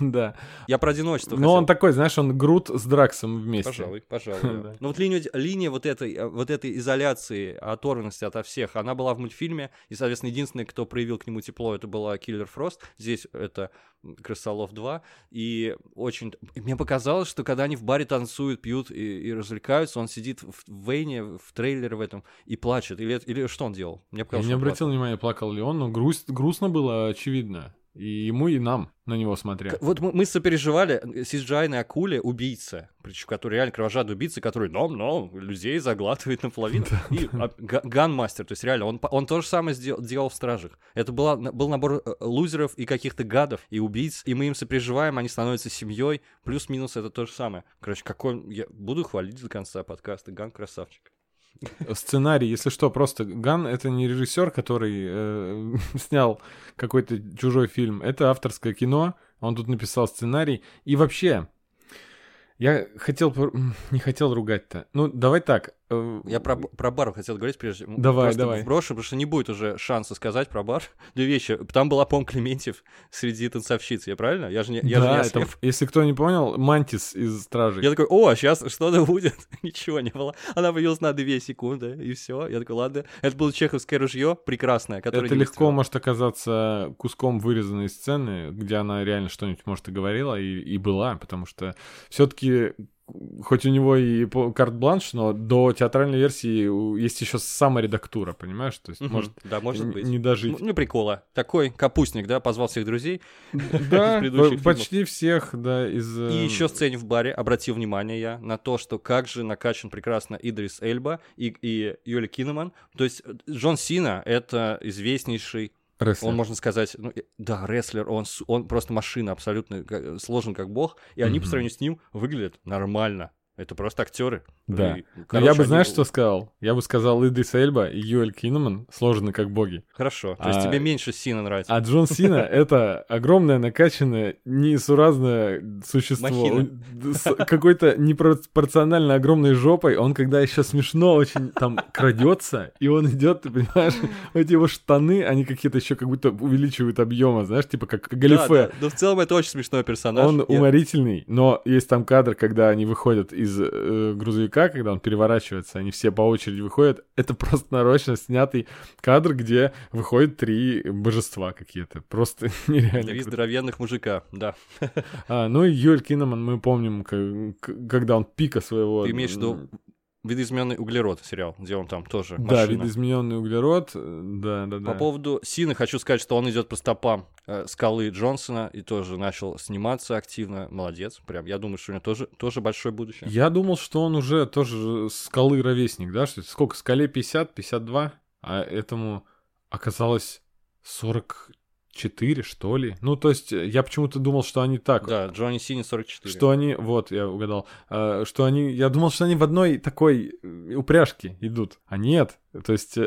Да. Я про одиночество Но он такой, знаешь, он Грут с Драксом вместе. Пожалуй, пожалуй. Ну вот линия, линия вот, этой, вот этой изоляции, оторванности ото всех, она была в мультфильме, и, соответственно, единственный, кто проявил к нему тепло, это была Киллер Фрост. Здесь это Крысолов 2. И очень... Мне показалось, что когда они в баре танцуют, пьют и, и развлекаются, он сидит в Вейне, в трейлере в этом, и плачет. Или, или что он делал? Мне показалось, Я не обратил внимания, плакал ли он, но грусть, грустно было, очевидно. И ему, и нам на него смотря. Вот мы, мы сопереживали CGI на акуле убийца, причем который реально кровожадный убийца, который ном-ном, людей заглатывает наполовину. И а, ганмастер, то есть реально, он, он то же самое сделал, делал в Стражах. Это была, был набор э, лузеров и каких-то гадов, и убийц, и мы им сопереживаем, они становятся семьей, плюс-минус это то же самое. Короче, какой... Я буду хвалить до конца подкаста, Ган красавчик. Сценарий, если что, просто Ган это не режиссер, который э, снял какой-то чужой фильм. Это авторское кино. Он тут написал сценарий. И вообще, я хотел... Не хотел ругать-то. Ну, давай так. Э, Я про, про бар хотел говорить прежде. Давай, просто давай. Брошу, потому что не будет уже шанса сказать про бар. Две вещи. Там была, по Клементьев среди танцовщиц, я правильно? Я же не, я же не да, ослеп. это, если кто не понял, Мантис из Стражей. Я такой, о, сейчас что-то будет. Ничего не было. Она появилась на две секунды, и все. Я такой, ладно. Это было чеховское ружье, прекрасное, которое Это легко выстрелило. может оказаться куском вырезанной сцены, где она реально что-нибудь, может, и говорила, и, и была, потому что все-таки хоть у него и карт-бланш, но до театральной версии есть еще саморедактура, понимаешь? То есть, Мгм. может, да, может н- быть. не дожить. Ну, ну, прикола. Такой капустник, да, позвал всех друзей. Да, почти всех, да, из... И э, еще в сцене в баре обратил внимание я на то, что как же накачан прекрасно Идрис Эльба и, и Юли Кинеман. То есть Джон Сина — это известнейший, рестлер. он, можно сказать, ну, э, да, рестлер, он, он просто машина абсолютно как- сложен как бог, и они по Мгм. сравнению с ним выглядят нормально. Это просто актеры. Да. И, короче, я бы, они- знаешь, что сказал? Я бы сказал Идрис Эльба и Юэль Кинеман сложены как боги. Хорошо. То есть А- тебе меньше Сина нравится. А Джон Сина — это огромное, накачанное, несуразное существо. С какой-то непропорционально огромной жопой. Он, когда еще смешно очень там крадется, и он идет, ты понимаешь, эти его штаны, они какие-то еще как будто увеличивают объема, знаешь, типа как Да, галифе. да. Но в целом это очень смешной персонаж. Он уморительный, но есть там кадр, когда они выходят из э, грузовика, когда он переворачивается, они все по очереди выходят. Это просто нарочно снятый кадр, где выходят три божества какие-то. Просто нереально. Три здоровенных мужика, да. А, ну и Юэль Киннеман мы помним, к- к- когда он пика своего... Ты имеешь в виду видоизмененный углерод сериал, где он там тоже Да, машина. видоизмененный углерод. Да, да, да. По поводу Сины хочу сказать, что он идет по стопам э, скалы Джонсона и тоже начал сниматься активно. Молодец. Прям, я думаю, что у него тоже, тоже большое будущее. Я думал, что он уже тоже скалы ровесник, да? Что сколько? Скале 50, 52, а этому оказалось 44, что ли? Ну, то есть, э, я почему-то думал, что они так. Да, Джонни Сини 44. Что они, вот, я угадал, э, что они, я думал, что они в одной такой э, упряжке идут, а нет, то есть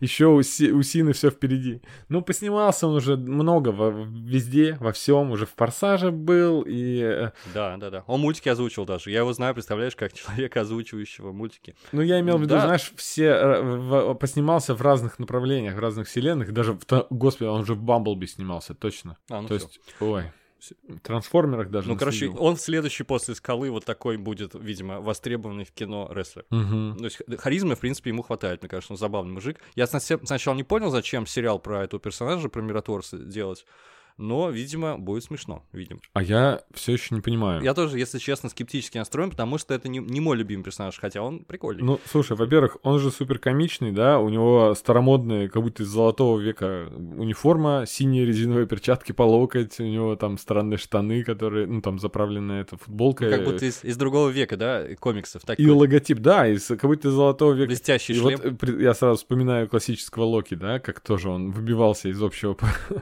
еще у, Си- у Сины все впереди. Ну, поснимался он уже много во- везде, во всем, уже в Форсаже был, и э, Да, да, да. Он мультики озвучивал даже. Я его знаю, представляешь, как человека, озвучивающего мультики. Ну, я имел в виду, Да. знаешь, все э, в- поснимался в разных направлениях, в разных вселенных. Даже, в, господи, он же в Бамблби снимался, точно. А, ну То всё. есть, ой, в трансформерах даже. Ну, короче, он следующий после скалы вот такой будет, видимо, востребованный в кино рестлер. Мгм. То есть харизмы, в принципе, ему хватает, мне кажется, он забавный мужик. Я сначала не понял, зачем сериал про этого персонажа, про миротворца делать, но, видимо, будет смешно, видимо. А я все еще не понимаю. Я тоже, если честно, скептически настроен, потому что это не, не мой любимый персонаж, хотя он прикольный. Ну, слушай, во-первых, он же супер комичный, да, у него старомодные, как будто из золотого века униформа, синие резиновые перчатки по локоть, у него там странные штаны, которые, ну, там заправленная эта футболка. Ну, как будто из, из другого века, да, комиксов. Так И логотип, да, из, как будто из золотого века. блестящий И шлем. вот я сразу вспоминаю классического Локи, да, как тоже он выбивался из общего...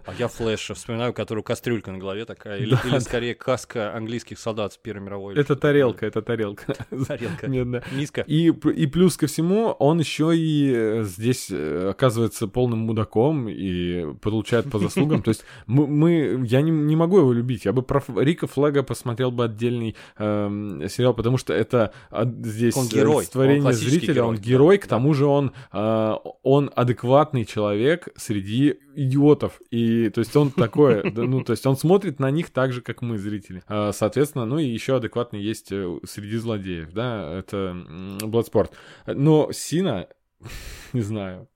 А я Флэша вспоминаю, у которого кастрюлька на голове такая, или, Да, или скорее каска английских солдат с Первой мировой. Это тарелка, это тарелка. Тарелка. Низко. И, и плюс ко всему, он еще и э, здесь э, оказывается полным мудаком и получает по заслугам. То есть мы, мы- я не, не могу его любить. Я бы про Рика Флага посмотрел бы отдельный эм, сериал, потому что это а, здесь Он герой, олицетворение он зрителя, герой, он да, герой, к да. тому же он, э, он адекватный человек среди идиотов. И то есть он такое, ну то есть он смотрит на них так же, как мы, зрители. А, Соответственно, ну и еще адекватный есть э, среди злодеев, да, это Bloodsport. Но Сина, не знаю.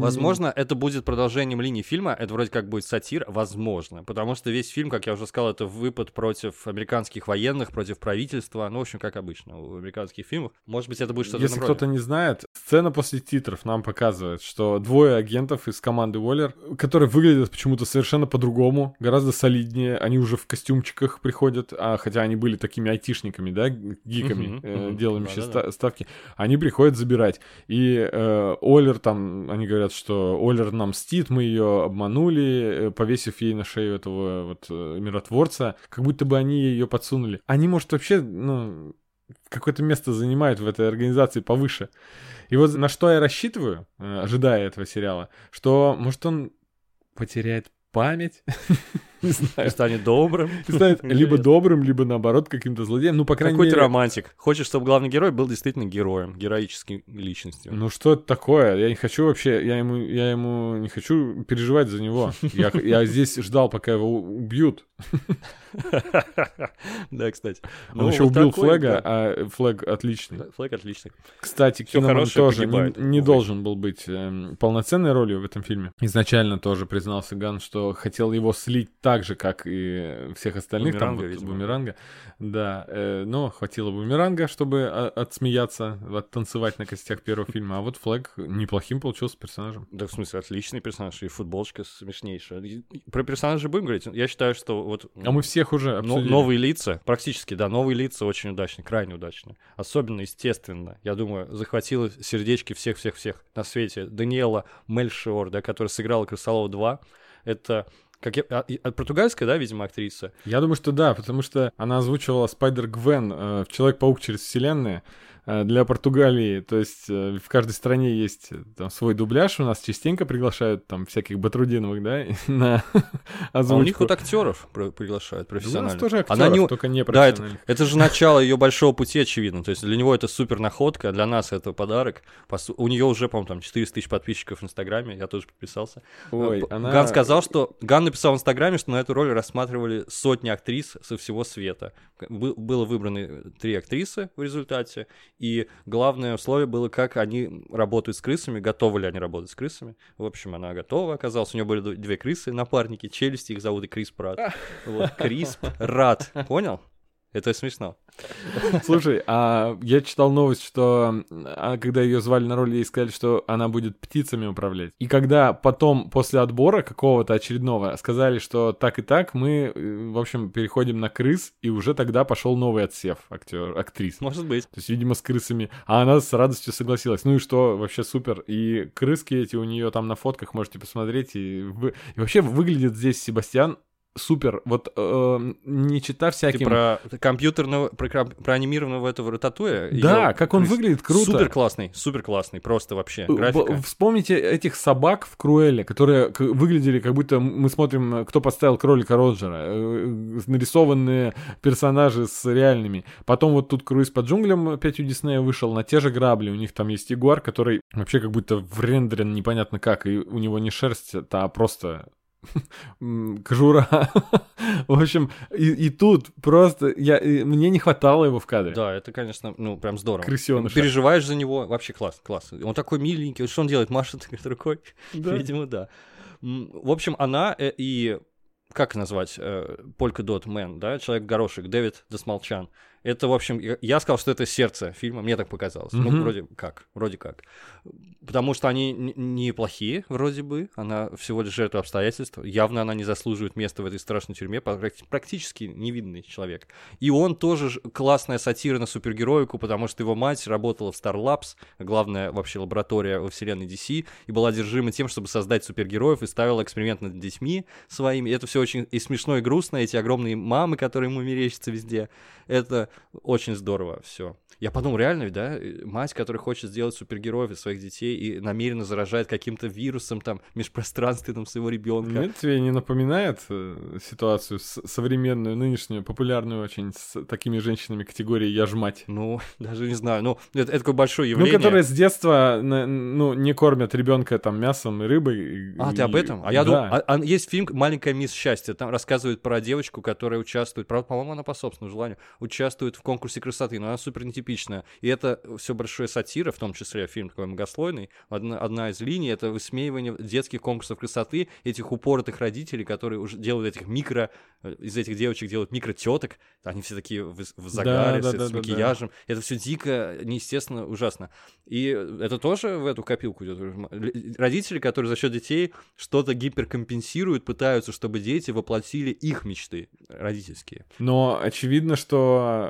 Возможно, это будет продолжением линии фильма, это вроде как будет сатир, возможно, потому что весь фильм, как я уже сказал, это выпад против американских военных, против правительства, ну, в общем, как обычно у американских фильмов. Может быть, это будет что-то Если в кто-то не знает, сцена после титров нам показывает, что двое агентов из команды Уоллер, которые выглядят почему-то совершенно по-другому, гораздо солиднее, они уже в костюмчиках приходят, а хотя они были такими айтишниками, да, гиками, э, делающими ставки, они приходят забирать. И э, Оллер там, они говорят, что Оллер нам мстит, мы ее обманули, э, повесив ей на шею этого вот э, миротворца, как будто бы они ее подсунули. Они, может, вообще, ну, какое-то место занимают в этой организации повыше. И вот на что я рассчитываю, э, ожидая этого сериала, что, может, он потеряет память, Не знаю. Станет добрым. И станет либо добрым, либо наоборот каким-то злодеем. Ну, по крайней Какой мере... ты романтик. Хочешь, чтобы главный герой был действительно героем, героической личностью. Ну что это такое? Я не хочу вообще, я ему, я ему не хочу переживать за него. Я, я здесь ждал, пока его убьют. Да, кстати. Он Ну, еще убил Флэга, да. а Флэг отличный. Флэг отличный. Кстати, Киноман тоже не, должен был быть эм, полноценной ролью в этом фильме. Изначально тоже признался Ган, что хотел его слить так же, как и всех остальных. там Бумеранга. Да, э, но хватило Бумеранга, чтобы а, отсмеяться, оттанцевать на костях первого фильма. А вот Флэг неплохим получился персонажем. Да, в смысле, отличный персонаж, и футболочка смешнейшая. Про персонажа будем говорить? Я считаю, что вот А мы всех уже но- обсудили. новые лица, практически, да, новые лица очень удачны, крайне удачны. Особенно, естественно, я думаю, захватило сердечки всех-всех-всех на свете. Даниэла Мельшиор, да, которая сыграла Крысолова 2. Это как я, а, а, португальская, да, видимо, актриса. Я думаю, что да, потому что она озвучивала Спайдер Гвен э, в Человек-паук через вселенные для Португалии. То есть э, в каждой стране есть э, там свой дубляж. У нас частенько приглашают там всяких Батрудиновых, да, на А озвучку. у них вот актеров приглашают Да у нас профессионально. тоже актеров, Она не... только не Да, это, это же начало ее большого пути, очевидно. То есть для него это супер находка, а для нас это подарок. У нее уже, по-моему, там 400 тысяч подписчиков в Инстаграме, я тоже подписался. Ой, П- она... Ган сказал, что... Ган написал в Инстаграме, что на эту роль рассматривали сотни актрис со всего света. Было выбраны три актрисы в результате, и главное условие было, как они работают с крысами, готовы ли они работать с крысами. В общем, она готова оказалась. У нее были две крысы, напарники, челюсти, их зовут и Крис Прат. Вот, Crisp Rat. Понял? Это смешно. Слушай, а я читал новость, что а, когда ее звали на роль, ей сказали, что она будет птицами управлять. И когда потом, после отбора какого-то очередного, сказали, что так и так, мы, э, в общем, переходим на крыс, и уже тогда пошел новый отсев актер, актрис. Может быть. То есть, видимо, с крысами. А она с радостью согласилась. Ну и что, вообще супер. И крыски эти у нее там на фотках можете посмотреть. И, вы- и вообще выглядит здесь Себастьян супер. Вот э, не читая Ты всяким... про компьютерного, про, про анимированного этого рататуя? Да, Её как он выглядит круто. Супер классный, супер классный, просто вообще. Б- Графика. Вспомните этих собак в Круэле, которые выглядели как будто мы смотрим, э, кто поставил кролика Роджера. Э, Нарисованные персонажи с реальными. Потом вот тут круиз по джунглям опять у Диснея вышел на те же грабли. У них там есть ягуар, который вообще как будто врендерен непонятно как. И у него не шерсть, а просто кожура. В общем, и, и тут просто я, и мне не хватало его в кадре. Да, это, конечно, ну, прям здорово. Крысёныша. Переживаешь за него, вообще класс, класс. Он такой миленький, что он делает, машет рукой? Да. Видимо, да. В общем, она э, и, как назвать, Полька Дот Мэн, да, Человек-горошек, Дэвид Досмолчан. Это, в общем, я- сказал, что это сердце фильма, мне так показалось. Ну, Мгм. вроде как, вроде как. Потому что они н- неплохие, вроде бы. Она всего лишь жертва обстоятельств. Явно она не заслуживает места в этой страшной тюрьме. Практи- Практически невидный человек. И он тоже классная сатира на супергероику, потому что его мать работала в Star Labs, главная вообще лаборатория во вселенной DC, и была одержима тем, чтобы создать супергероев, и ставила эксперимент над детьми своими. И это все очень и смешно, и грустно. Эти огромные мамы, которые ему мерещатся везде. Это очень здорово все. Я подумал, реально, ведь, да, э, мать, которая хочет сделать супергероев из своих детей и намеренно заражает каким-то вирусом там межпространственным своего ребенка. Нет, тебе не напоминает э, ситуацию современную, нынешнюю, популярную очень, с такими женщинами категории «я ж мать»? Ну, даже не знаю. Ну, это, это такое большое Ну, явление. которые с детства, ну, не кормят ребенка там мясом и рыбой. и- А, ты об и- этом? А я Да. думал, а- а есть фильм «Маленькая мисс счастье», там рассказывает про девочку, которая участвует, правда, по-моему, она по собственному желанию, участвует в конкурсе красоты, но она супер нетипичная. И это все большое сатира, в том числе фильм такой многослойный. Одна, одна из линий — это высмеивание детских конкурсов красоты, этих упоротых родителей, которые уже делают этих микро, э, из этих девочек делают микро-теток, они все такие в, в загаре, да, с, да, с да, да. макияжем. Это все дико, неестественно, ужасно. И это тоже в эту копилку идет. Родители, которые за счет детей что-то гиперкомпенсируют, пытаются, чтобы дети воплотили их мечты родительские. Но очевидно, что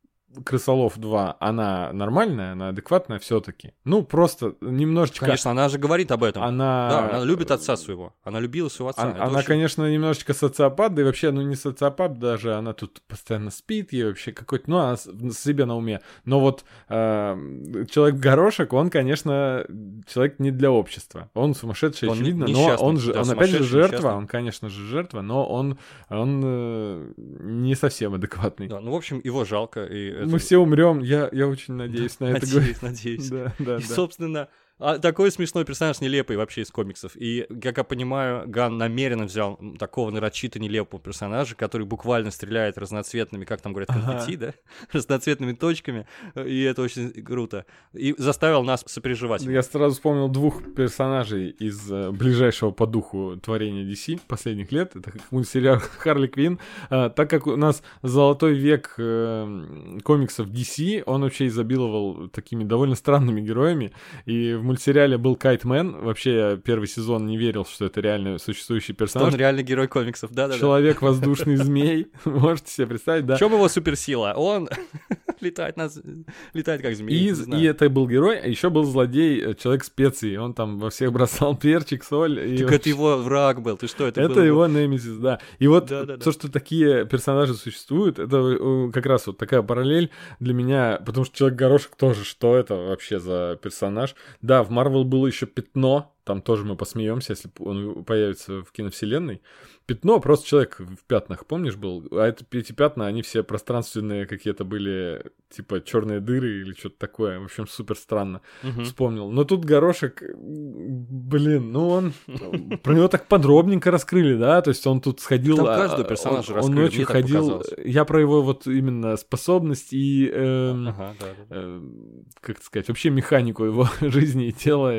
Крысолов 2, она нормальная, она адекватная все-таки. Ну, просто немножечко... Конечно, она же говорит об этом. Она... Да, она любит отца своего. Она любила своего отца. Она, она очень... конечно, немножечко социопат, да и вообще, ну, не социопат даже, она тут постоянно спит, ей вообще какой-то, ну, она себе на уме. Но вот э, человек-горошек, он, конечно, человек не для общества. Он сумасшедший, Он очевидно, но он же, да, он опять же жертва, несчастный. он, конечно же, жертва, но он, он э, не совсем адекватный. Да, ну, в общем, его жалко. И Мы все умрем, я, я очень надеюсь на это. Надеюсь, надеюсь. Да, да, И, собственно, а, такой смешной персонаж нелепый вообще из комиксов. И, как я понимаю, Ган намеренно взял такого нарочито нелепого персонажа, который буквально стреляет разноцветными, как там говорят, конфетти, да? Разноцветными точками. И это очень круто. И заставил нас сопереживать. Я сразу вспомнил двух персонажей из э, ближайшего по духу творения DC последних лет. Это мультсериал Харли Квин. так как у нас золотой век э, комиксов DC, он вообще изобиловал такими довольно странными героями. И в мультсериале был Кайтмен. Вообще я первый сезон не верил, что это реально существующий Что персонаж. он реальный герой комиксов, да-да-да. Человек-воздушный змей. Можете себе представить, да? В чем его суперсила? Он летает, на... з- летает как змея. И, и это был герой, а еще был злодей, э, человек специи. Он там во всех бросал перчик, соль. И Так вообще- это его враг был, ты что, это, Это был его немезис, да. И вот Да-да-да. то, что такие персонажи существуют, это как раз вот такая параллель для меня, потому что Человек-горошек тоже, что это вообще за персонаж? Да, в Марвел было еще Пятно, там тоже мы посмеемся, если он появится в киновселенной. Пятно просто человек в пятнах, помнишь, был? А это, эти пятна, они все пространственные какие-то были, типа черные дыры или что-то такое. В общем, супер странно Мгм. вспомнил. Но тут горошек, блин, ну он про него так подробненько раскрыли, да, то есть он тут сходил. Там а, каждого а, персонажа он, раскрыли, он мне ночью ходил. Я про его вот именно способность и эм, да. э, как сказать, вообще механику его жизни и тела.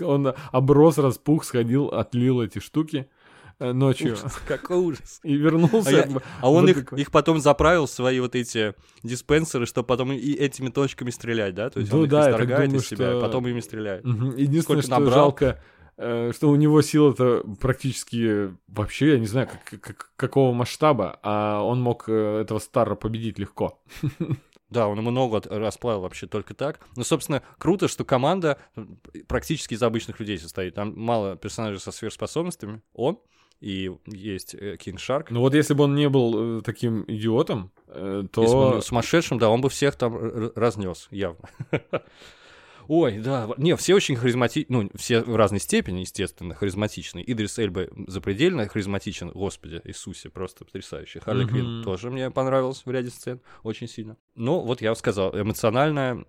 Он оброс, распух, сходил, отлил эти штуки э, ночью Ужас, какой ужас. и вернулся. А, я- а он вот их, такой. их потом заправил в свои вот эти диспенсеры, чтобы потом и этими точками стрелять, да? То есть Ну он их да, так исторгает думаю, из себя, что- потом ими стреляет. Мгм. Единственное, Сколько что набрал? жалко, э, что у него сила-то практически вообще, я не знаю, как- как- какого масштаба, а он мог э, этого Старра победить легко. Да, он от- расплавил вообще только так. Ну, собственно, круто, что команда э, практически из обычных людей состоит. Там мало персонажей со сверхспособностями. Он и есть Кинг Шарк. Ну вот если бы он не был э, таким идиотом, э, то... Если бы он был сумасшедшим, да, он бы всех там разнес, явно. Ой, да, не, все очень харизматичны, ну, все в разной степени, естественно, харизматичные. Идрис Эльба запредельно харизматичен, господи, Иисусе, просто потрясающий. Харли Мгм. Квинн тоже мне понравилось в ряде сцен, очень сильно. Ну, вот я сказал, эмоциональное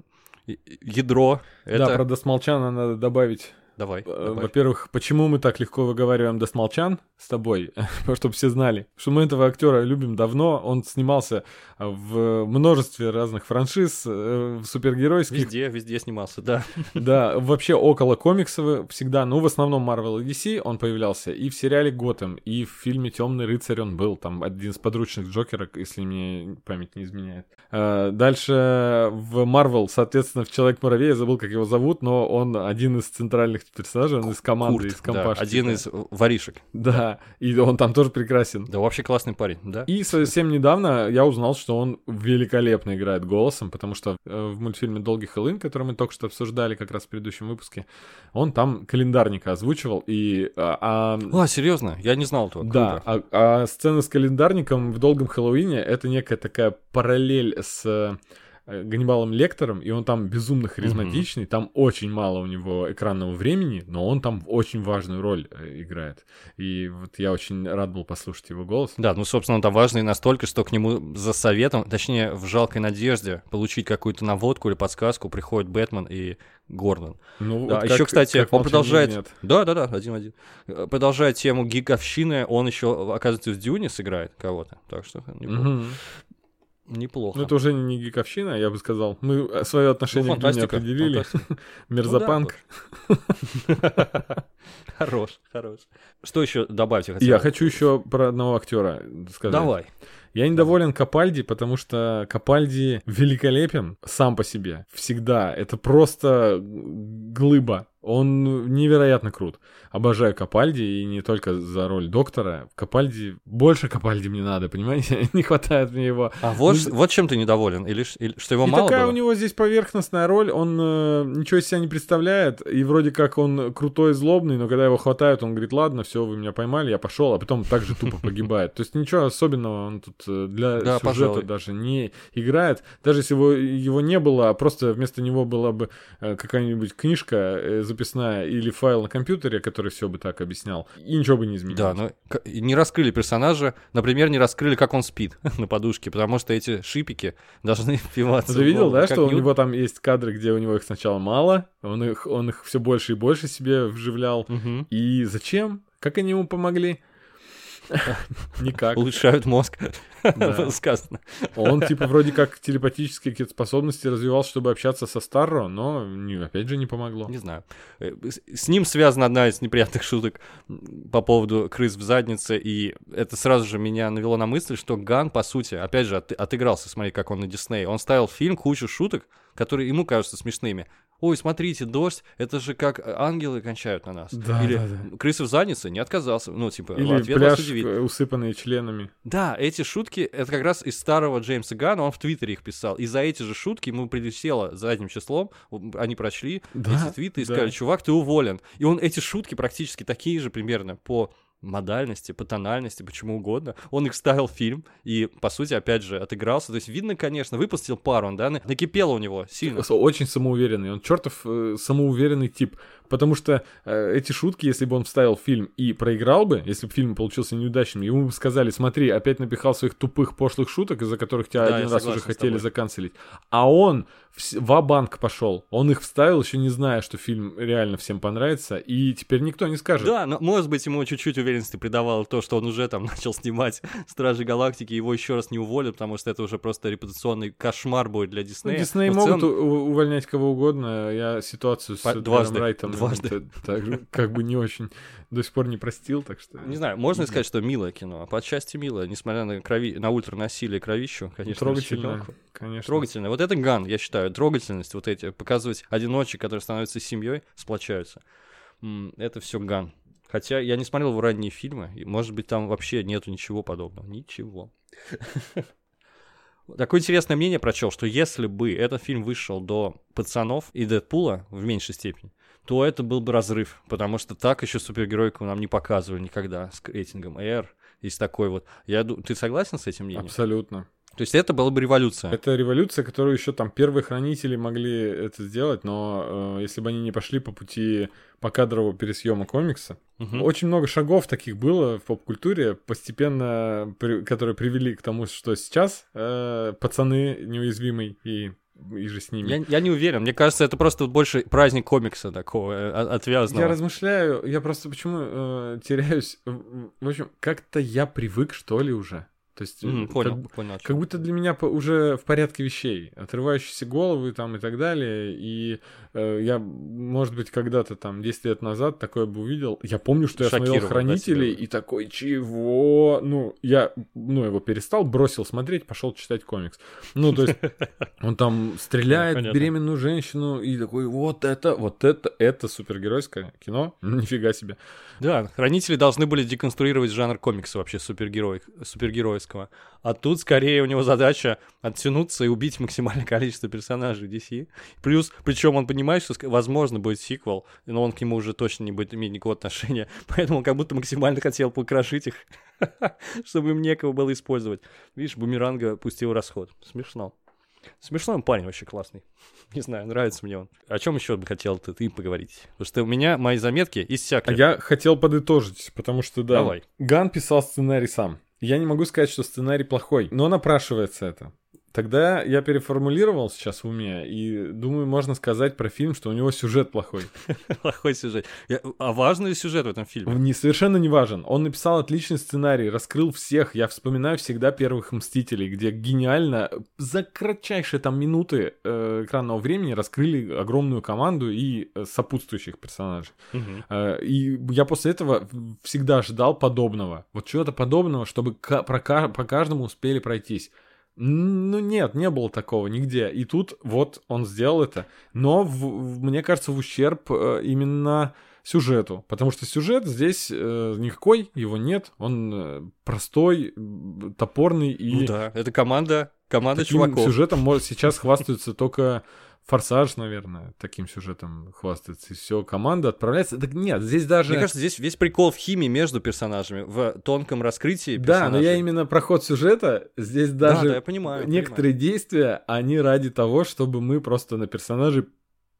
ядро, это... Да, про Досмолчана надо добавить. Давай, Э, добавь. Во-первых, почему мы так легко выговариваем Досмолчан с тобой, чтобы все знали, что мы этого актера любим давно, он снимался в множестве разных франшиз, э, в супергеройских, Везде, везде снимался, да. Да, вообще около комиксов всегда, ну, в основном Marvel и DC он появлялся, и в сериале Готэм, и в фильме Темный рыцарь он был, там один из подручных Джокера, если мне память не изменяет. Дальше в Marvel, соответственно, в Человек-муравей, я забыл, как его зовут, но он один из центральных персонажей, он из команды, Курт, из да, компашки. один да. из воришек. Да, и он там тоже прекрасен. Да, вообще классный парень, да? И совсем недавно я узнал, что он великолепно играет голосом, потому что э, в мультфильме «Долгий Хэллоуин», который мы только что обсуждали как раз в предыдущем выпуске, он там календарника озвучивал, и... а, а, А, серьезно? Я не знал этого. да, а, а сцена с календарником в «Долгом Хэллоуине» — это некая такая параллель с э, Ганнибалом Лектором, и он там безумно харизматичный, там очень мало у него экранного времени, но он там очень важную роль э, играет. И вот я очень рад был послушать его голос. Да, ну, собственно, он там важный настолько, что к нему за советом, точнее, в жалкой надежде получить какую-то наводку или подсказку приходит Бэтмен и Гордон. Ну, Да, вот еще, как- кстати, как он «Молчание продолжает... ягнят». Да, да, да, один в один. Э, Продолжает тему гиковщины, он еще, оказывается, в Дюне сыграет кого-то. Так что неплохо. Неплохо. Ну, это уже не гиковщина, я бы сказал. Мы свое Ну, отношение к Дюне фантастика, определили. фантастика. Мерзопанк. Хорош, хорош. Что еще добавить? хотел? Я хочу еще про одного актера сказать. Давай. Я недоволен Капальди, потому что Капальди великолепен сам по себе. Всегда. Это просто глыба. Он невероятно крут. Обожаю Капальди, и не только за роль доктора. Капальди... Больше Капальди мне надо, понимаете? не хватает мне его. А вот, ну, вот чем ты недоволен? Или, или что его и мало такая было? у него здесь поверхностная роль. Он э, ничего из себя не представляет. И вроде как он крутой и злобный, но когда его хватают, он говорит, ладно, все, вы меня поймали, я пошел, а потом так же тупо погибает. То есть ничего особенного он тут э, для Да, сюжета пожалуй. даже не играет. Даже если его, его не было, а просто вместо него была бы э, какая-нибудь книжка э, записная или файл на компьютере, который все бы так объяснял, и ничего бы не изменилось. Да, но к- не раскрыли персонажа, например, не раскрыли, как он спит на подушке, потому что эти шипики должны впиваться. Ну, Ты видел, да, что у не- него там есть кадры, где у него их сначала мало, он их, он их все больше и больше себе вживлял. И зачем? Как они ему помогли? Никак. Улучшают мозг, Да. сказано. Он, типа, вроде как телепатические какие-то способности развивал, чтобы общаться со Старро, но, не- опять же, не помогло. Не знаю. Э, С ним связана одна из неприятных шуток по поводу крыс в заднице, и это сразу же меня навело на мысль, что Ган, по сути, опять же, от- отыгрался, смотри, как он на Дисней. Он ставил фильм кучу шуток, которые ему кажутся смешными. Ой, смотрите, дождь, это же как э, ангелы кончают на нас. Да, Или да, да. крысы в заднице, не отказался. Ну, типа, Или ответ вас пляж, удивит. э, усыпанный членами. Да, эти шутки, это как раз из старого Джеймса Гана, он в Твиттере их писал. И за эти же шутки ему прилетело задним числом, они прочли Да, эти твиты и да. сказали, чувак, ты уволен. И он эти шутки практически такие же примерно по модальности, по тональности, почему угодно. Он их ставил в фильм и, по сути, опять же, отыгрался. То есть, видно, конечно, выпустил пару, он, да, на- накипело у него сильно. Очень самоуверенный. Он чертов э, самоуверенный тип. Потому что э, эти шутки, если бы он вставил в фильм и проиграл бы, если бы фильм получился неудачным, ему бы сказали, смотри, опять напихал своих тупых пошлых шуток, из-за которых тебя Да, один раз уже хотели заканцелить. А он в банк пошел. Он их вставил, еще не зная, что фильм реально всем понравится, и теперь никто не скажет. Да, но, может быть, ему чуть-чуть уверенности придавало то, что он уже там начал снимать Стражи Галактики, его еще раз не уволят, потому что это уже просто репутационный кошмар будет для Ну, Диснея. Дисней Но в могут целом- увольнять кого угодно. Я ситуацию с По- дважды, Райтом дважды. так как бы не очень до сих пор не простил, так что... Не знаю, можно сказать, что милое кино, а по части милое, несмотря на, крови... на ультранасилие кровищу, конечно, Трогательно, конечно. Трогательно. Вот это ган, я считаю, трогательность вот эти, показывать одиночек, которые становятся семьей, сплочаются. Это все ган. Хотя я не смотрел его ранние фильмы, и, может быть, там вообще нету ничего подобного. Ничего. Такое интересное мнение прочел, что если бы этот фильм вышел до пацанов и Дэдпула в меньшей степени, то это был бы разрыв, потому что так еще супергеройку нам не показывали никогда с рейтингом R с такой вот. Я, ты согласен с этим мнением? Абсолютно. То есть это была бы революция. Это революция, которую еще там первые хранители могли это сделать, но э, если бы они не пошли по пути покадрового пересъема комикса, Мгм. очень много шагов таких было в поп-культуре, постепенно, при- которые привели к тому, что сейчас э, пацаны неуязвимый и, и же с ними. Я, я не уверен. Мне кажется, это просто больше праздник комикса такого, э, от- отвязного. Я размышляю, я просто почему э, теряюсь. В общем, как-то я привык, что ли, уже. То есть, э, Мгм, как понял, понял. Как будто для меня уже в порядке вещей. Отрывающиеся головы там и так далее. И э, я, может быть, когда-то там 10 лет назад такое бы увидел. Я помню, что я смотрел «Хранителей» и такой, чего? Ну, я, ну, его перестал, бросил смотреть, пошел читать комикс. Ну, то есть, он там стреляет понятно. беременную женщину и такой, вот это, вот это, это супергеройское кино. Нифига себе. Да, хранители должны были деконструировать жанр комикса вообще супергерой, супергеройского. А тут скорее у него задача оттянуться и убить максимальное количество персонажей DC. Плюс, причем он понимает, что возможно будет сиквел, но он к нему уже точно не будет иметь никакого отношения. Поэтому он как будто максимально хотел покрошить их, чтобы им некого было использовать. Видишь, бумеранга пустил расход. Смешно. Смешной он парень вообще классный. Не знаю, нравится мне он. О чем еще бы хотел ты, ты поговорить? Потому что у меня мои заметки А иссякли. я хотел подытожить, потому что, да, Давай. Ган писал сценарий сам. Я не могу сказать, что сценарий плохой, но напрашивается это. Тогда я переформулировал сейчас в уме, и думаю, можно сказать про фильм, что у него сюжет плохой. Плохой сюжет. А важный ли сюжет в этом фильме? Не, совершенно не важен. Он написал отличный сценарий, раскрыл всех. Я вспоминаю всегда первых «Мстителей», где гениально за кратчайшие там минуты э, экранного времени раскрыли огромную команду и э, сопутствующих персонажей. Э, И я после этого всегда ждал подобного. Вот чего-то подобного, чтобы про по каждому успели пройтись. Ну нет, не было такого нигде. И тут вот он сделал это. Но в, мне кажется, в ущерб э, именно сюжету. Потому что сюжет здесь э, никакой, его нет. Он э, простой, топорный и... Ну да, это команда, команда Таким чуваков. сюжетом может, сейчас хвастаются только Форсаж, наверное, таким сюжетом хвастается. И все, команда отправляется. Так нет, здесь даже... Мне кажется, здесь весь прикол в химии между персонажами, в тонком раскрытии Да, персонажей. но я именно про ход сюжета. Здесь Да, даже да, я понимаю. некоторые действия, они ради того, чтобы мы просто на персонажей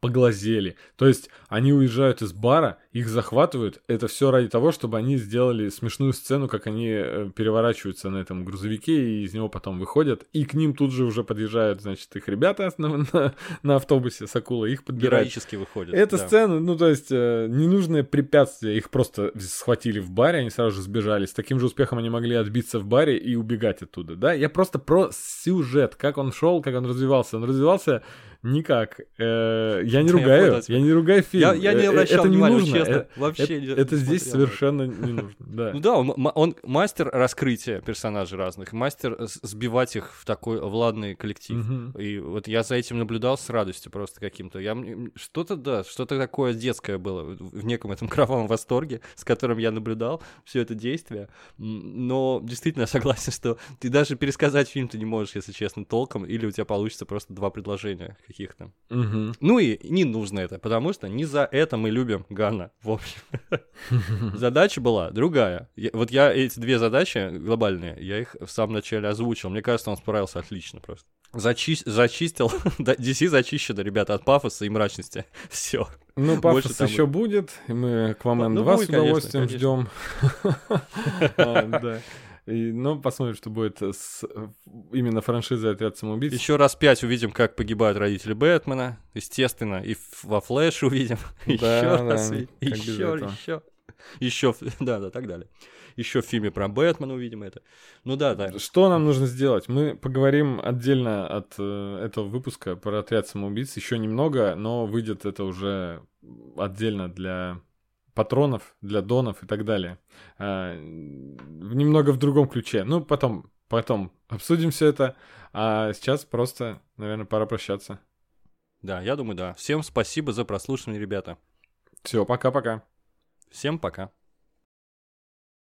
поглазели. То есть они уезжают из бара, их захватывают. Это все ради того, чтобы они сделали смешную сцену, как они э, переворачиваются на этом грузовике и из него потом выходят. И к ним тут же уже подъезжают, значит, их ребята на, на, на автобусе с акулой, их подбирают. Героически выходит. Эта да. сцена, ну, то есть, э, ненужное препятствие. Их просто схватили в баре, они сразу же сбежали. С таким же успехом они могли отбиться в баре и убегать оттуда, да? Я просто про сюжет, как он шел, как он развивался. Он развивался никак. Э, я не ругаю, я не ругаю фильм. Я, не обращал внимания, честно. Э, вообще это, не- это здесь совершенно не нужно, да. Ну да, он, мастер раскрытия персонажей разных, мастер сбивать их в такой в ладный коллектив. И вот я за этим наблюдал с радостью просто каким-то. Я что-то да, что-то такое детское было в неком этом кровавом восторге, с которым я наблюдал все это действие. Но действительно я согласен, что ты даже пересказать фильм ты не можешь, если честно, толком, или у тебя получится просто два предложения каких-то. Мгм. Ну и не нужно это, потому что не за это мы любим Ганна, в общем. Задача была другая. Я- вот я эти две задачи глобальные, я их в самом начале озвучил. Мне кажется, он справился отлично просто. Зачи- зачистил, DC зачищено, ребята, от пафоса и мрачности. Все. Ну, Больше пафос там- еще будет, и мы к вам Ну, 2 с будет, удовольствием ждем. И, Ну, посмотрим, что будет с именно франшизой «Отряд самоубийц». Еще раз пять увидим, как погибают родители Бэтмена, естественно, и во Флэш увидим. Еще Да, раз, да, и- без еще, еще. Еще, да, да, так далее. Еще в фильме про Бэтмена увидим это. Ну да, да. Что нам нужно сделать? Мы поговорим отдельно от э, этого выпуска про отряд самоубийц еще немного, но выйдет это уже отдельно для патронов, для донов и так далее. А, немного в другом ключе. Ну, потом, потом обсудим все это. А сейчас просто, наверное, пора прощаться. Да, я думаю, да. Всем спасибо за прослушивание, ребята. Все, пока-пока. Всем пока.